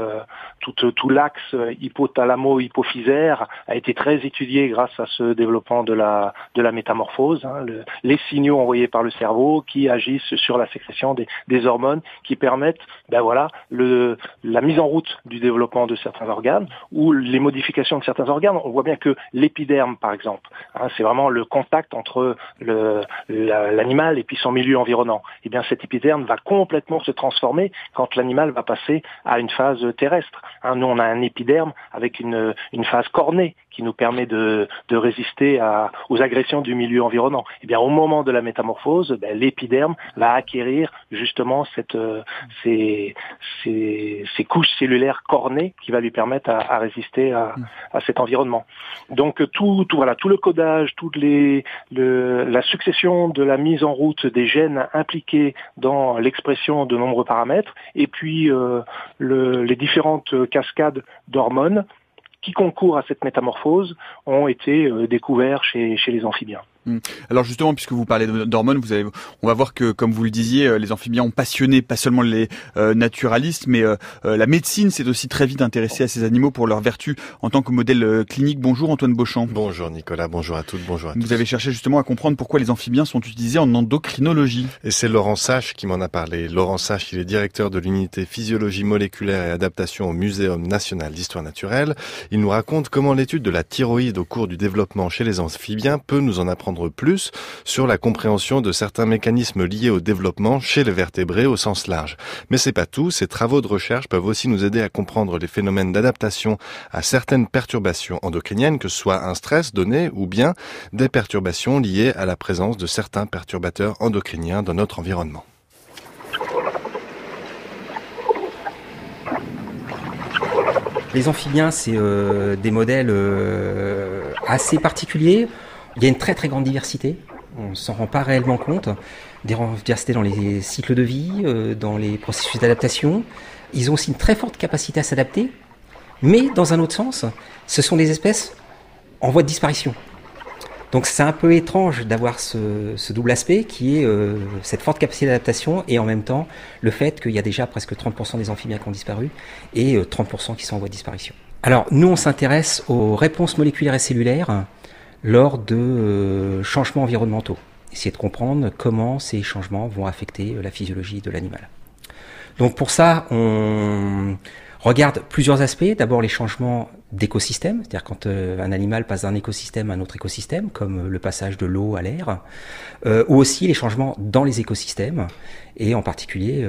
Euh, tout, l'axe euh, hypothalamo-hypophysaire a été très étudié grâce à ce développement de la métamorphose. hein, le- les signaux envoyés par le cerveau qui agissent sur la sécrétion des, hormones qui permettent, ben voilà, la mise en route du développement de certains organes ou les modifications de certains organes. On voit bien que l'épiderme, par exemple, hein, c'est vraiment le contact entre l'animal et puis son milieu environnant. Et bien cet épiderme va complètement se transformer quand l'animal va passer à une phase terrestre. Hein, nous, on a un épiderme avec une, une phase cornée qui nous permet de, de résister à- aux agressions du milieu environnant. Et bien au moment de la métamorphose, ben, l'épiderme va acquérir justement cette, euh, ces, ces, ces couches cellulaires cornées qui va lui permettre à, à résister à, à cet environnement. Donc tout, tout voilà, tout le codage, toutes les, le, la succession de la mise en route des gènes impliqués dans l'expression de nombreux paramètres, et puis euh, le- les différentes cascades d'hormones qui concourent à cette métamorphose ont été euh, découverts chez les amphibiens. Alors justement, puisque vous parlez d'hormones, vous avez, on va voir que, comme vous le disiez, euh, les amphibiens ont passionné pas seulement les euh, naturalistes, mais euh, euh, la médecine s'est aussi très vite intéressée à ces animaux pour leurs vertus en tant que modèle clinique. Bonjour Antoine Beauchamp. Bonjour Nicolas, bonjour à toutes, bonjour à tous. Vous avez cherché justement à comprendre pourquoi les amphibiens sont utilisés en endocrinologie. Et c'est Laurent Sache qui m'en a parlé. Laurent Sache, il est directeur de l'unité physiologie moléculaire et adaptation au Muséum national d'histoire naturelle. Il nous raconte comment l'étude de la thyroïde au cours du développement chez les amphibiens peut nous en apprendre plus sur la compréhension de certains mécanismes liés au développement chez les vertébrés au sens large. Mais c'est pas tout, ces travaux de recherche peuvent aussi nous aider à comprendre les phénomènes d'adaptation à certaines perturbations endocriniennes, que ce soit un stress donné ou bien des perturbations liées à la présence de certains perturbateurs endocriniens dans notre environnement. Les amphibiens, c'est euh, des modèles euh, assez particuliers. Il y a une très très grande diversité. On s'en rend pas réellement compte. Des diversités dans les cycles de vie, euh, dans les processus d'adaptation. Ils ont aussi une très forte capacité à s'adapter. Mais dans un autre sens, ce sont des espèces en voie de disparition. Donc c'est un peu étrange d'avoir ce, double aspect qui est euh, cette forte capacité d'adaptation et en même temps le fait qu'il y a déjà presque 30% des amphibiens qui ont disparu et euh, 30% qui sont en voie de disparition. Alors nous on s'intéresse aux réponses moléculaires et cellulaires lors de euh, changements environnementaux. Essayer de comprendre comment ces changements vont affecter euh, la physiologie de l'animal. Donc pour ça on regarde plusieurs aspects. D'abord les changements d'écosystème, c'est-à-dire quand euh, un animal passe d'un écosystème à un autre écosystème, comme le passage de l'eau à l'air, ou aussi les changements dans les écosystèmes, et en particulier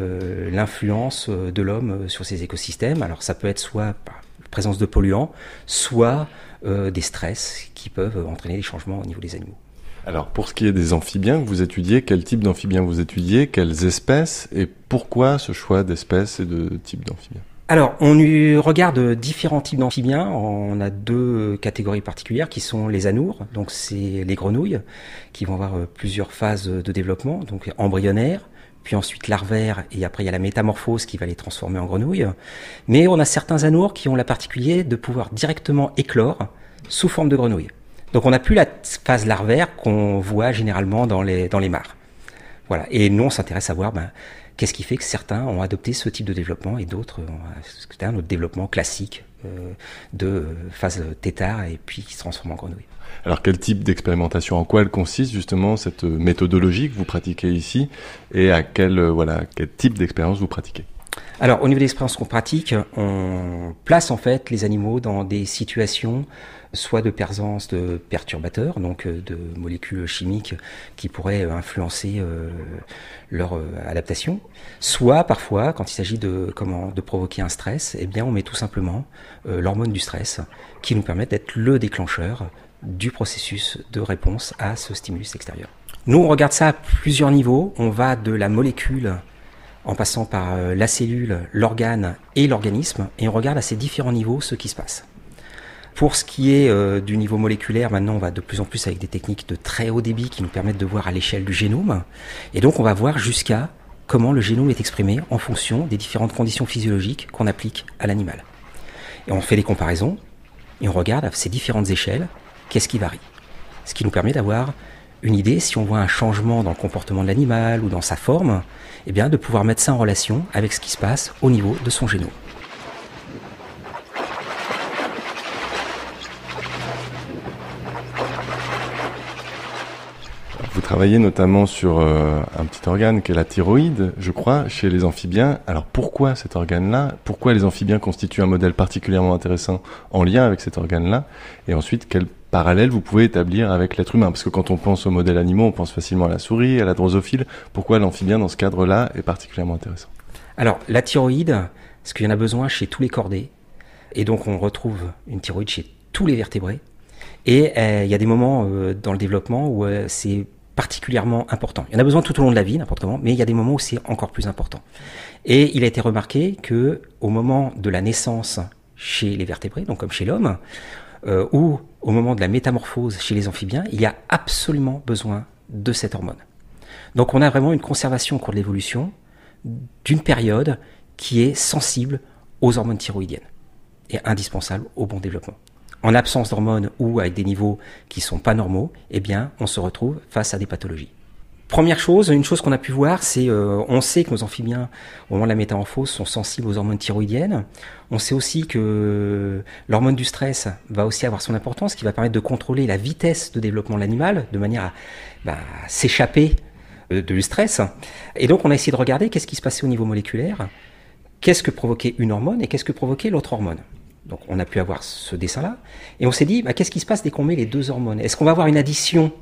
l'influence de l'homme sur ces écosystèmes. Alors ça peut être soit par présence de polluants, soit des stress qui peuvent entraîner des changements au niveau des animaux. Alors, pour ce qui est des amphibiens que vous étudiez, quel type d'amphibiens vous étudiez, quelles espèces et pourquoi ce choix d'espèces et de types d'amphibiens? Alors, on regarde différents types d'amphibiens. On a deux catégories particulières qui sont les anours, donc c'est les grenouilles, qui vont avoir plusieurs phases de développement, donc embryonnaire, puis ensuite larvaire, et après il y a la métamorphose qui va les transformer en grenouilles. Mais on a certains anours qui ont la particulier de pouvoir directement éclore sous forme de grenouille. Donc on n'a plus la phase larvaire qu'on voit généralement dans les, dans les mares. Voilà. Et nous, on s'intéresse à voir ben, qu'est-ce qui fait que certains ont adopté ce type de développement et d'autres ont un autre développement classique euh, de phase tétard et puis qui se transforme en grenouille. Alors, quel type d'expérimentation, en quoi elle consiste justement cette méthodologie que vous pratiquez ici? Et à quel, voilà, quel type d'expérience vous pratiquez? Alors, au niveau de l'expérience qu'on pratique, on place en fait les animaux dans des situations soit de présence de perturbateurs, donc euh, de molécules chimiques qui pourraient influencer euh, leur euh, adaptation, soit parfois, quand il s'agit de comment de provoquer un stress, eh bien on met tout simplement euh, l'hormone du stress qui nous permet d'être le déclencheur du processus de réponse à ce stimulus extérieur. Nous, on regarde ça à plusieurs niveaux. On va de la molécule en passant par euh, la cellule, l'organe et l'organisme, et on regarde à ces différents niveaux ce qui se passe. Pour ce qui est euh, du niveau moléculaire, maintenant on va de plus en plus avec des techniques de très haut débit qui nous permettent de voir à l'échelle du génome. Et donc on va voir jusqu'à comment le génome est exprimé en fonction des différentes conditions physiologiques qu'on applique à l'animal. Et on fait des comparaisons et on regarde à ces différentes échelles qu'est-ce qui varie. Ce qui nous permet d'avoir une idée, si on voit un changement dans le comportement de l'animal ou dans sa forme, eh bien de pouvoir mettre ça en relation avec ce qui se passe au niveau de son génome. Vous travaillez notamment sur euh, un petit organe qui est la thyroïde, je crois, chez les amphibiens. Alors pourquoi cet organe-là? Pourquoi les amphibiens constituent un modèle particulièrement intéressant en lien avec cet organe-là? Et ensuite, quel parallèle vous pouvez établir avec l'être humain Parce que quand on pense aux modèles animaux, on pense facilement à la souris, à la drosophile. Pourquoi l'amphibien, dans ce cadre-là, est particulièrement intéressant? Alors, la thyroïde, parce qu'il y en a besoin chez tous les cordés, et donc on retrouve une thyroïde chez tous les vertébrés. Et euh, il y a des moments euh, dans le développement où euh, c'est particulièrement important. Il y en a besoin tout au long de la vie, n'importe comment, mais il y a des moments où c'est encore plus important. Et il a été remarqué que au moment de la naissance chez les vertébrés, donc comme chez l'homme, ou au moment de la métamorphose chez les amphibiens, il y a absolument besoin de cette hormone. Donc on a vraiment une conservation au cours de l'évolution d'une période qui est sensible aux hormones thyroïdiennes et indispensable au bon développement. En absence d'hormones ou avec des niveaux qui sont pas normaux, eh bien, on se retrouve face à des pathologies. Première chose, une chose qu'on a pu voir, c'est euh, on sait que nos amphibiens, au moment de la métamorphose, sont sensibles aux hormones thyroïdiennes. On sait aussi que l'hormone du stress va aussi avoir son importance, qui va permettre de contrôler la vitesse de développement de l'animal, de manière à bah, s'échapper euh, du stress. Et donc on a essayé de regarder qu'est-ce qui se passait au niveau moléculaire, qu'est-ce que provoquait une hormone et qu'est-ce que provoquait l'autre hormone. Donc on a pu avoir ce dessin-là, et on s'est dit, bah, qu'est-ce qui se passe dès qu'on met les deux hormones? Est-ce qu'on va avoir une addition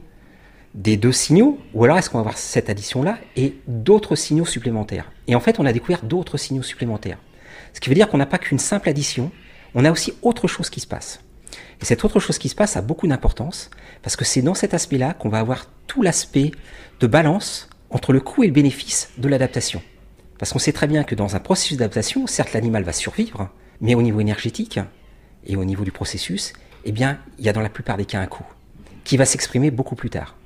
des deux signaux, ou alors est-ce qu'on va avoir cette addition-là et d'autres signaux supplémentaires Et en fait, on a découvert d'autres signaux supplémentaires. Ce qui veut dire qu'on n'a pas qu'une simple addition, on a aussi autre chose qui se passe. Et cette autre chose qui se passe a beaucoup d'importance, parce que c'est dans cet aspect-là qu'on va avoir tout l'aspect de balance entre le coût et le bénéfice de l'adaptation. Parce qu'on sait très bien que dans un processus d'adaptation, certes l'animal va survivre, mais au niveau énergétique et au niveau du processus, eh bien, il y a dans la plupart des cas un coût qui va s'exprimer beaucoup plus tard.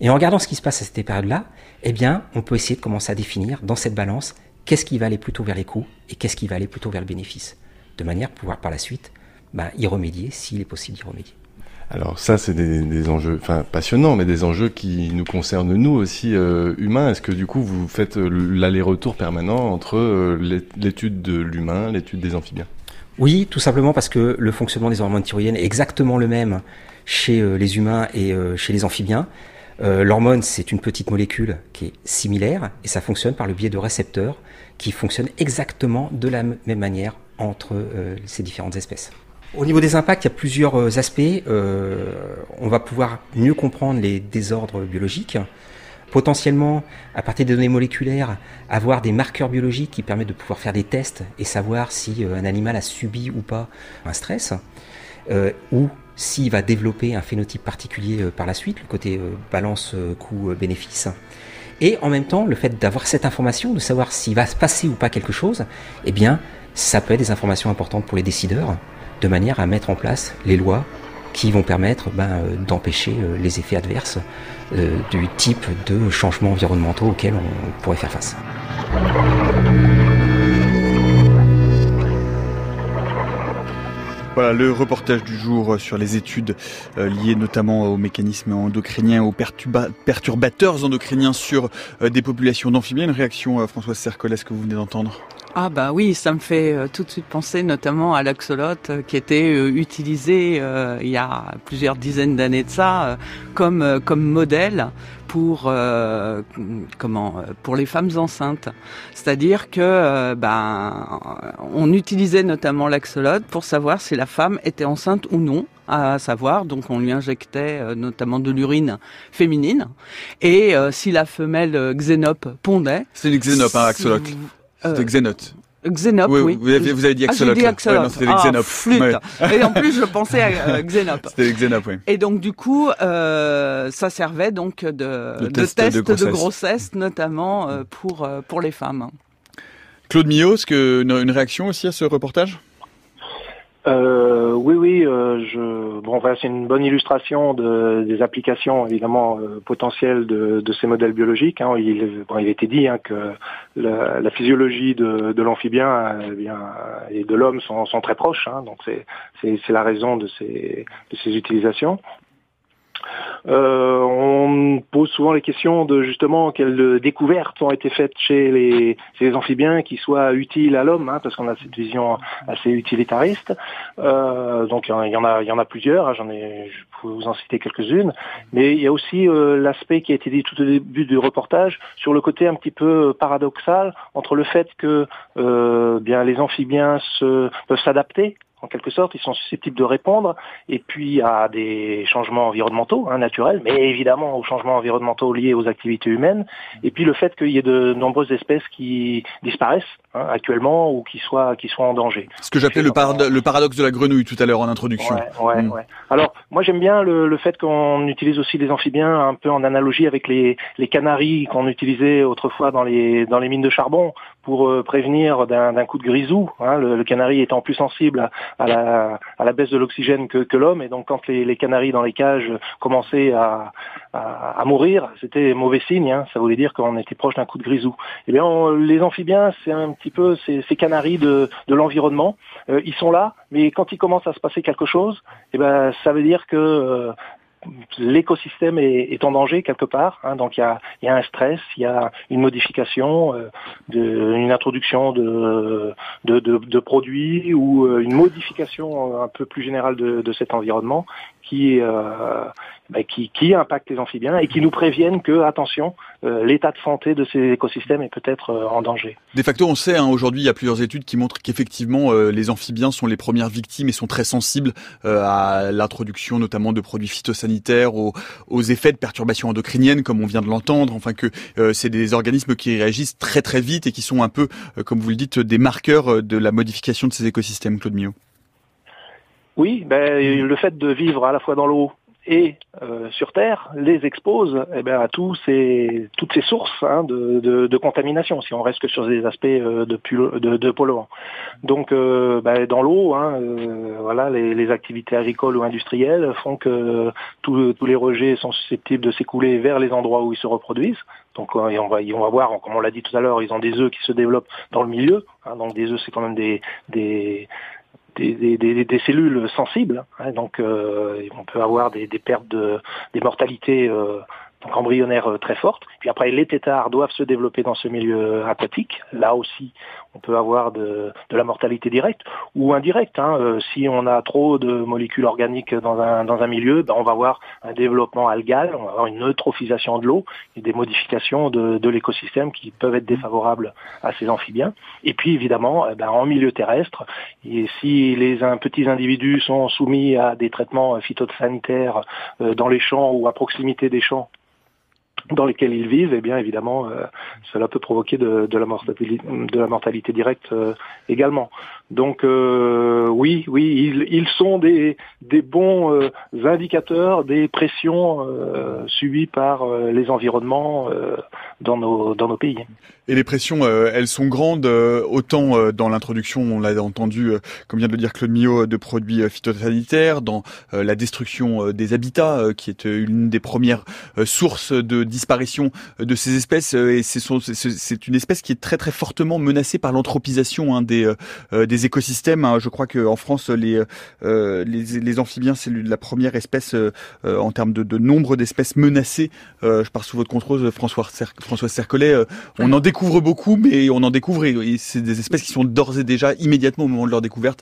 Et en regardant ce qui se passe à cette période-là, eh bien, on peut essayer de commencer à définir dans cette balance qu'est-ce qui va aller plutôt vers les coûts et qu'est-ce qui va aller plutôt vers le bénéfice, de manière à pouvoir par la suite bah, y remédier s'il est possible d'y remédier. Alors ça, c'est des, des, enjeux, enfin passionnants, mais des enjeux qui nous concernent nous aussi euh, humains. Est-ce que du coup vous faites euh, l'aller-retour permanent entre euh, l'étude de l'humain, l'étude des amphibiens? Oui, tout simplement parce que le fonctionnement des hormones thyroïdiennes est exactement le même chez euh, les humains et chez les amphibiens. Euh, L'hormone, c'est une petite molécule qui est similaire et ça fonctionne par le biais de récepteurs qui fonctionnent exactement de la même manière entre ces différentes espèces. Au niveau des impacts, il y a plusieurs aspects. Euh, on va pouvoir mieux comprendre les désordres biologiques. Potentiellement, à partir des données moléculaires, avoir des marqueurs biologiques qui permettent de pouvoir faire des tests et savoir si un animal a subi ou pas un stress, euh, s'il va développer un phénotype particulier euh, par la suite, le côté euh, balance coût-bénéfice. Et en même temps, le fait d'avoir cette information, de savoir s'il va se passer ou pas quelque chose, eh bien, ça peut être des informations importantes pour les décideurs, de manière à mettre en place les lois qui vont permettre ben, d'empêcher les effets adverses du type de changements environnementaux auxquels on pourrait faire face. Voilà le reportage du jour sur les études euh, liées notamment aux mécanismes endocriniens, aux perturba perturbateurs endocriniens sur euh, des populations d'amphibiens. Une réaction, euh, Françoise Cercoles, que vous venez d'entendre? Ah bah oui, ça me fait euh, tout de suite penser notamment à l'axolote euh, qui était euh, utilisé il y a plusieurs dizaines d'années de ça comme modèle pour comment pour les femmes enceintes. C'est-à-dire que ben on utilisait notamment l'axolote pour savoir si la femme était enceinte ou non à savoir. Donc on lui injectait notamment de l'urine féminine. Et si la femelle xénope pondait... C'est une xénope, hein, axolote. C'était Xénote. Xénope, oui. Vous, avez, vous avez dit. Ah, j'ai dit Axolot. Ouais, c'était ah, flûte. Ouais. Et en plus, je pensais à euh, Xénope. C'était Xénope, oui. Et donc, du coup, euh, ça servait donc de, test test de de grossesse. notamment euh, pour, euh, pour les femmes. Claude Millot, est-ce que une, une réaction aussi à ce reportage? Euh, oui, oui, euh, je, bon, c'est une bonne illustration de, des applications évidemment euh, potentielles de, ces modèles biologiques. Hein. Il, a été dit hein, que la, physiologie de, l'amphibien eh et de l'homme sont, très proches, hein, donc c'est la raison de ces utilisations. Euh, on pose souvent les questions de justement quelles découvertes ont été faites chez les, amphibiens qui soient utiles à l'homme, hein, parce qu'on a cette vision assez utilitariste. Euh, donc il y en a, plusieurs. Je peux vous en citer quelques-unes. Mais il y a aussi euh, l'aspect qui a été dit tout au début du reportage sur le côté un petit peu paradoxal entre le fait que bien les amphibiens se, peuvent s'adapter en quelque sorte, ils sont susceptibles de répondre, et puis à des changements environnementaux, hein, naturels, mais évidemment aux changements environnementaux liés aux activités humaines, et puis le fait qu'il y ait de nombreuses espèces qui disparaissent hein, actuellement ou qui soient qui soient en danger. Ce que j'appelais le, le, paradoxe de la grenouille tout à l'heure en introduction. Ouais, ouais, mm. ouais. Alors moi j'aime bien le, le fait qu'on utilise aussi des amphibiens un peu en analogie avec les, les canaris qu'on utilisait autrefois dans les dans les mines de charbon pour euh, prévenir d'un coup de grisou. Hein, le, le, canari étant plus sensible à, la, à la baisse de l'oxygène que, que l'homme. Et donc quand les, les, canaris dans les cages commençaient à, à, mourir, c'était mauvais signe. Hein, ça voulait dire qu'on était proche d'un coup de grisou. Eh bien on, les amphibiens, c'est un petit peu ces, ces canaris de, de l'environnement. Euh, ils sont là, mais quand il commence à se passer quelque chose, eh ben ça veut dire que euh, l'écosystème est, en danger quelque part. Hein, donc il y a, un stress, il y a une modification, euh, une introduction de, produits ou euh, une modification un peu plus générale de cet environnement qui, euh, bah, qui, qui impacte les amphibiens et qui nous préviennent que, attention, euh, l'état de santé de ces écosystèmes est peut-être euh, en danger. De facto, on sait, hein, aujourd'hui, il y a plusieurs études qui montrent qu'effectivement, euh, les amphibiens sont les premières victimes et sont très sensibles à l'introduction notamment de produits phytosanitaires, aux, effets de perturbations endocriniennes, comme on vient de l'entendre, enfin que c'est des organismes qui réagissent très très vite et qui sont un peu, comme vous le dites, des marqueurs de la modification de ces écosystèmes, Claude Millot. Oui, ben, le fait de vivre à la fois dans l'eau et euh, sur Terre les expose eh bien, à ces, toutes ces sources hein, de, de, de, contamination, si on reste que sur des aspects euh, de, de, polluants. Donc, euh, ben, dans l'eau, hein, euh, voilà, les, les, activités agricoles ou industrielles font que tous les rejets sont susceptibles de s'écouler vers les endroits où ils se reproduisent. Donc, on va, on va voir, comme on l'a dit tout à l'heure, ils ont des œufs qui se développent dans le milieu. Hein, donc, des œufs, c'est quand même des, des des, cellules sensibles. Hein, donc euh, on peut avoir des, des pertes de des mortalités euh, donc embryonnaires euh, très fortes. Puis après, les tétards doivent se développer dans ce milieu aquatique. Là aussi, on peut avoir de, la mortalité directe ou indirecte. Hein. Euh, si on a trop de molécules organiques dans un, milieu, ben on va avoir un développement algal, on va avoir une eutrophisation de l'eau et des modifications de, l'écosystème qui peuvent être défavorables à ces amphibiens. Et puis évidemment, eh ben, en milieu terrestre, et si les petits individus sont soumis à des traitements phytosanitaires euh, dans les champs ou à proximité des champs, dans lesquels ils vivent, eh bien évidemment, euh, cela peut provoquer de, de, la, mortalité, de la mortalité directe euh, également. Donc euh, oui, oui, ils, ils, sont des, des bons euh, indicateurs des pressions euh, subies par les environnements dans, nos, dans nos pays. Et les pressions, elles sont grandes, autant dans l'introduction, on l'a entendu, comme vient de le dire Claude Millot, de produits phytosanitaires, dans la destruction des habitats, qui est une des premières sources de disparition de ces espèces. et c'est une espèce qui est très très fortement menacée par l'anthropisation hein, des, des écosystèmes. Hein. Je crois qu'en France, les, euh, les, les, amphibiens, c'est la première espèce euh, en termes de, de nombre d'espèces menacées. Euh, je pars sous votre contrôle, François, Cer François Cercollet. on en découvre beaucoup, mais on en découvre, et c'est des espèces qui sont d'ores et déjà, immédiatement au moment de leur découverte,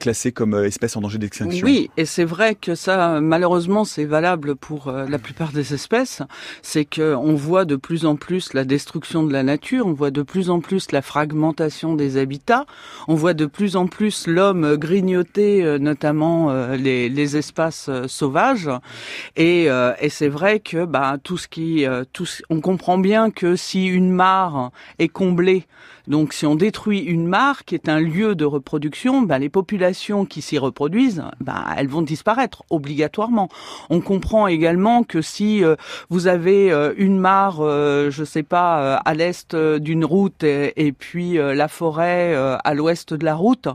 classées comme espèces en danger d'extinction. Oui, et c'est vrai que ça, malheureusement, c'est valable pour la plupart des espèces. C'est que on voit de plus en plus la destruction de la nature, on voit de plus en plus la fragmentation des habitats, on voit de plus en plus l'homme grignoter euh, notamment euh, les, espaces euh, sauvages. Et, c'est vrai que bah, tout ce qui on comprend bien que si une mare est comblée donc si on détruit une mare qui est un lieu de reproduction, ben, les populations qui s'y reproduisent, ben, elles vont disparaître obligatoirement. On comprend également que si euh, vous avez euh, une mare, euh, je sais pas, euh, à l'est euh, d'une route et, puis euh, la forêt à l'ouest de la route,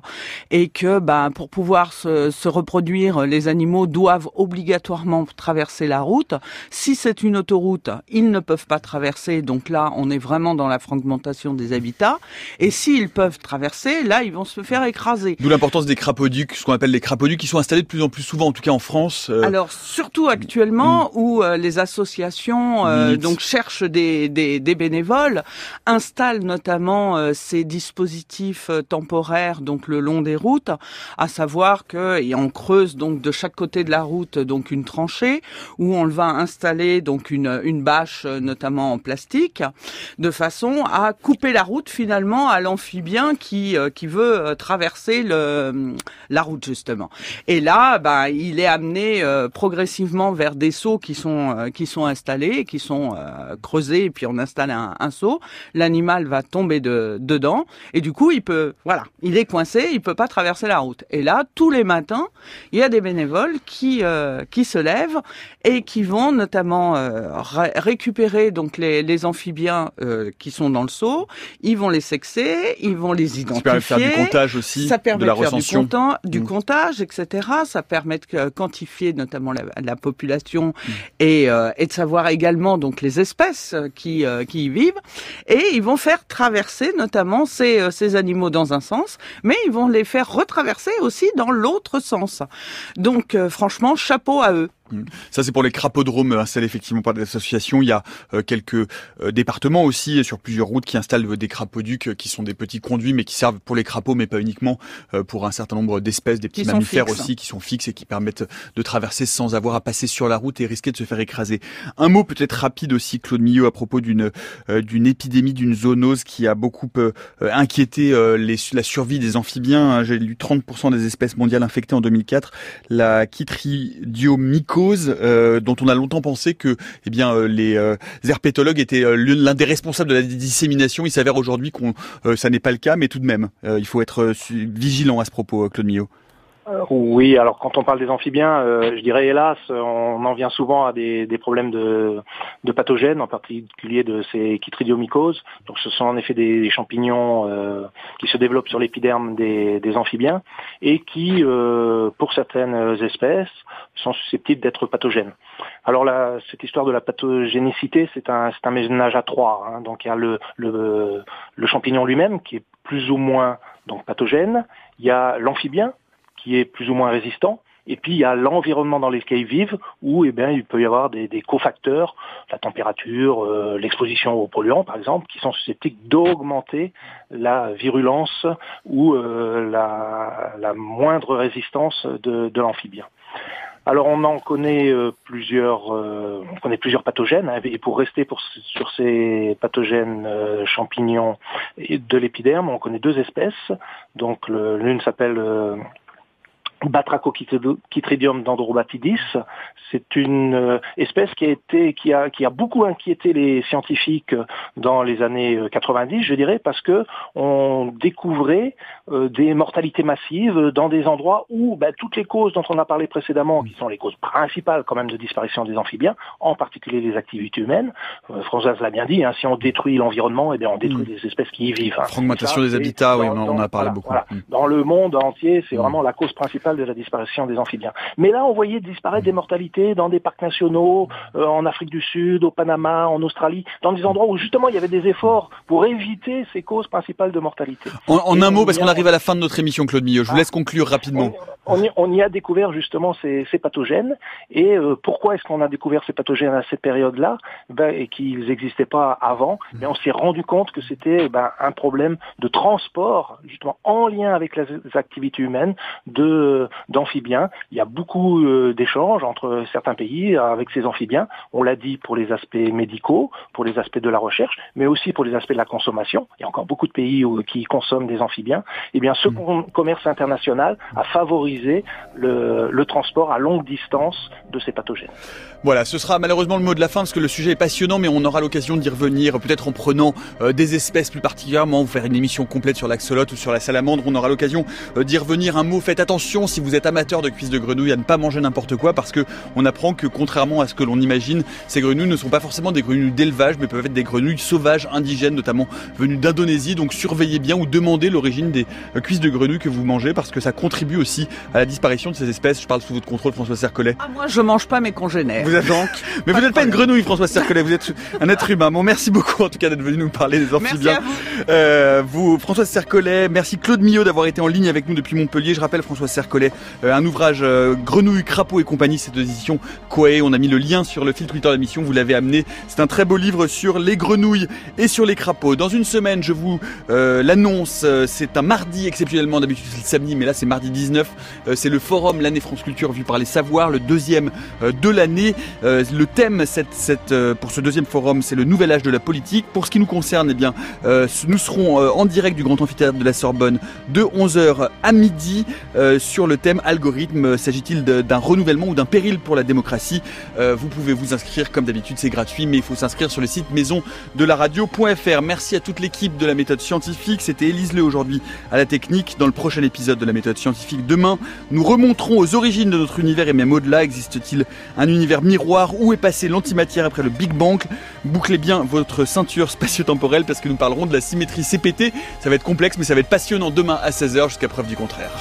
et que ben pour pouvoir se, se reproduire, les animaux doivent obligatoirement traverser la route. Si c'est une autoroute, ils ne peuvent pas traverser. Donc là, on est vraiment dans la fragmentation des habitats. Et s'ils peuvent traverser, là, ils vont se faire écraser. D'où l'importance des crapauducs, ce qu'on appelle les crapauducs, qui sont installés de plus en plus souvent, en tout cas en France. euh, Alors surtout actuellement où euh, les associations euh, donc cherchent des, des, des bénévoles, installent notamment ces dispositifs temporaires donc le long des routes, à savoir que et on creuse donc de chaque côté de la route donc une tranchée où on va installer donc une une bâche notamment en plastique de façon à couper la route finalement à l'amphibien qui euh, qui veut euh, traverser la route justement. Et là, bah, il est amené euh, progressivement vers des seaux qui sont qui sont installés, qui sont creusés, et puis on installe un, un seau. L'animal va tomber de, dedans, et du coup, il peut, voilà, il est coincé, il peut pas traverser la route. Et là, tous les matins, il y a des bénévoles qui qui se lèvent et qui vont notamment ré- récupérer donc les, les amphibiens qui sont dans le seau. Ils vont les sexer, ils vont les ça identifier. permet de faire du comptage aussi, Ça permet de la de faire du, recension. compta- du Mm. comptage, etc. Ça permet de euh, quantifier notamment la, la population Mm. et, euh, et de savoir également donc les espèces euh, qui, euh, qui y vivent. Et ils vont faire traverser notamment ces, ces animaux dans un sens, mais ils vont les faire retraverser aussi dans l'autre sens. Donc euh, franchement, chapeau à eux. Ça, c'est pour les crapodromes installés effectivement par des associations. Il y a euh, quelques euh, départements aussi euh, sur plusieurs routes qui installent euh, des crapauducs euh, qui sont des petits conduits mais qui servent pour les crapauds mais pas uniquement euh, pour un certain nombre d'espèces, des petits mammifères aussi qui sont fixes et qui permettent de traverser sans avoir à passer sur la route et risquer de se faire écraser. Un mot peut-être rapide aussi, Claude Millot, à propos d'une euh, d'une épidémie, d'une zoonose qui a beaucoup euh, euh, inquiété euh, les, la survie des amphibiens. hein. J'ai lu 30% des espèces mondiales infectées en 2004. La euh, dont on a longtemps pensé que eh bien, euh, les euh, herpétologues étaient l'un des responsables de la dissémination. Il s'avère aujourd'hui qu'on ça n'est pas le cas, mais tout de même, il faut être vigilant à ce propos, Claude Millot. Oui, alors quand on parle des amphibiens, euh, je dirais hélas, on en vient souvent à des, des problèmes de, de pathogènes, en particulier de ces chytridiomycoses. Donc ce sont en effet des, des champignons euh, qui se développent sur l'épiderme des, des amphibiens et qui, euh, pour certaines espèces, sont susceptibles d'être pathogènes. Alors là, cette histoire de la pathogénicité, c'est un, un ménage à trois. hein. Donc il y a le, le, le champignon lui-même qui est plus ou moins donc pathogène. Il y a l'amphibien qui est plus ou moins résistant. Et puis il y a l'environnement dans lequel ils vivent, où eh bien, il peut y avoir des, cofacteurs, la température, euh, l'exposition aux polluants par exemple, qui sont susceptibles d'augmenter la virulence ou euh, la, moindre résistance de, l'amphibien. Alors on en connaît euh, plusieurs, on connaît plusieurs pathogènes. hein, et pour rester sur ces pathogènes champignons de l'épiderme, on connaît deux espèces. Donc l'une s'appelle Batrachochytridium dendrobatidis. C'est une euh, espèce qui a été, qui a, qui a beaucoup inquiété les scientifiques dans les années euh, 90, je dirais, parce que on découvrait euh, des mortalités massives dans des endroits où bah, toutes les causes dont on a parlé précédemment, qui sont les causes principales quand même de disparition des amphibiens, en particulier les activités humaines, euh, Françoise l'a bien dit, hein, si on détruit l'environnement, eh bien on détruit Mm. des espèces qui y vivent. hein. Fragmentation des habitats, oui, on en, a parlé voilà, beaucoup. voilà. Dans le monde entier, c'est Mm. vraiment la cause principale de la disparition des amphibiens. Mais là, on voyait disparaître des mortalités dans des parcs nationaux, euh, en Afrique du Sud, au Panama, en Australie, dans des endroits où justement il y avait des efforts pour éviter ces causes principales de mortalité. En, un mot, parce qu'on arrive à la fin de notre émission, Claude Millot, je vous Ah. laisse conclure rapidement. On, on y, on y a découvert justement ces, ces pathogènes. Et euh, pourquoi est-ce qu'on a découvert ces pathogènes à cette période-là? Ben, et qu'ils n'existaient pas avant Mais on s'est rendu compte que c'était ben, un problème de transport, justement en lien avec les activités humaines, de d'amphibiens. Il y a beaucoup euh, d'échanges entre certains pays avec ces amphibiens. On l'a dit pour les aspects médicaux, pour les aspects de la recherche, mais aussi pour les aspects de la consommation. Il y a encore beaucoup de pays où- qui consomment des amphibiens. Eh bien, ce com- commerce international a favorisé le, le transport à longue distance de ces pathogènes. Voilà, ce sera malheureusement le mot de la fin parce que le sujet est passionnant, mais on aura l'occasion d'y revenir, peut-être en prenant euh, des espèces plus particulièrement, faire une émission complète sur l'axolote ou sur la salamandre. On aura l'occasion euh, d'y revenir. Un mot, faites attention, si vous êtes amateur de cuisses de grenouille, à ne pas manger n'importe quoi parce que on apprend que contrairement à ce que l'on imagine, ces grenouilles ne sont pas forcément des grenouilles d'élevage, mais peuvent être des grenouilles sauvages, indigènes, notamment venues d'Indonésie. Donc surveillez bien ou demandez l'origine des euh, cuisses de grenouille que vous mangez parce que ça contribue aussi à la disparition de ces espèces. Je parle sous votre contrôle, François Cercollet. Ah, moi, je mange pas mes congénères. Vous êtes- donc. Mais vous n'êtes pas une grenouille, François Cercollet, vous êtes un être humain. Bon, merci beaucoup en tout cas d'être venu nous parler des Merci amphibiens. à vous. Euh, vous, François Cercollet, merci Claude Millot d'avoir été en ligne avec nous depuis Montpellier. Je rappelle François Cercollet, euh, un ouvrage euh, Grenouille, Crapaud et compagnie, cette édition Koei. On a mis le lien sur le fil Twitter de l'émission, vous l'avez amené. C'est un très beau livre sur les grenouilles et sur les crapauds. Dans une semaine, je vous euh, l'annonce, c'est un mardi exceptionnellement, d'habitude c'est le samedi, mais là c'est mardi 19. Euh, c'est le forum L'année France Culture vu par les savoirs, le deuxième de l'année. Le thème cette, pour ce deuxième forum, c'est le nouvel âge de la politique. Pour ce qui nous concerne, eh bien, nous serons en direct du Grand Amphithéâtre de la Sorbonne de 11h à midi sur le thème algorithme. S'agit-il d'un renouvellement ou d'un péril pour la démocratie Euh, Vous pouvez vous inscrire comme d'habitude, c'est gratuit, mais il faut s'inscrire sur le site maison de la radio.fr. Merci à toute l'équipe de la méthode scientifique. C'était Élise Le aujourd'hui à la technique. Dans le prochain épisode de la méthode scientifique demain, nous remonterons aux origines de notre univers et même au-delà. Existe-t-il un univers miroir? Où est passée l'antimatière après le Big Bang? Bouclez bien votre ceinture spatio-temporelle parce que nous parlerons de la symétrie CPT. Ça va être complexe, mais ça va être passionnant demain à 16h jusqu'à preuve du contraire.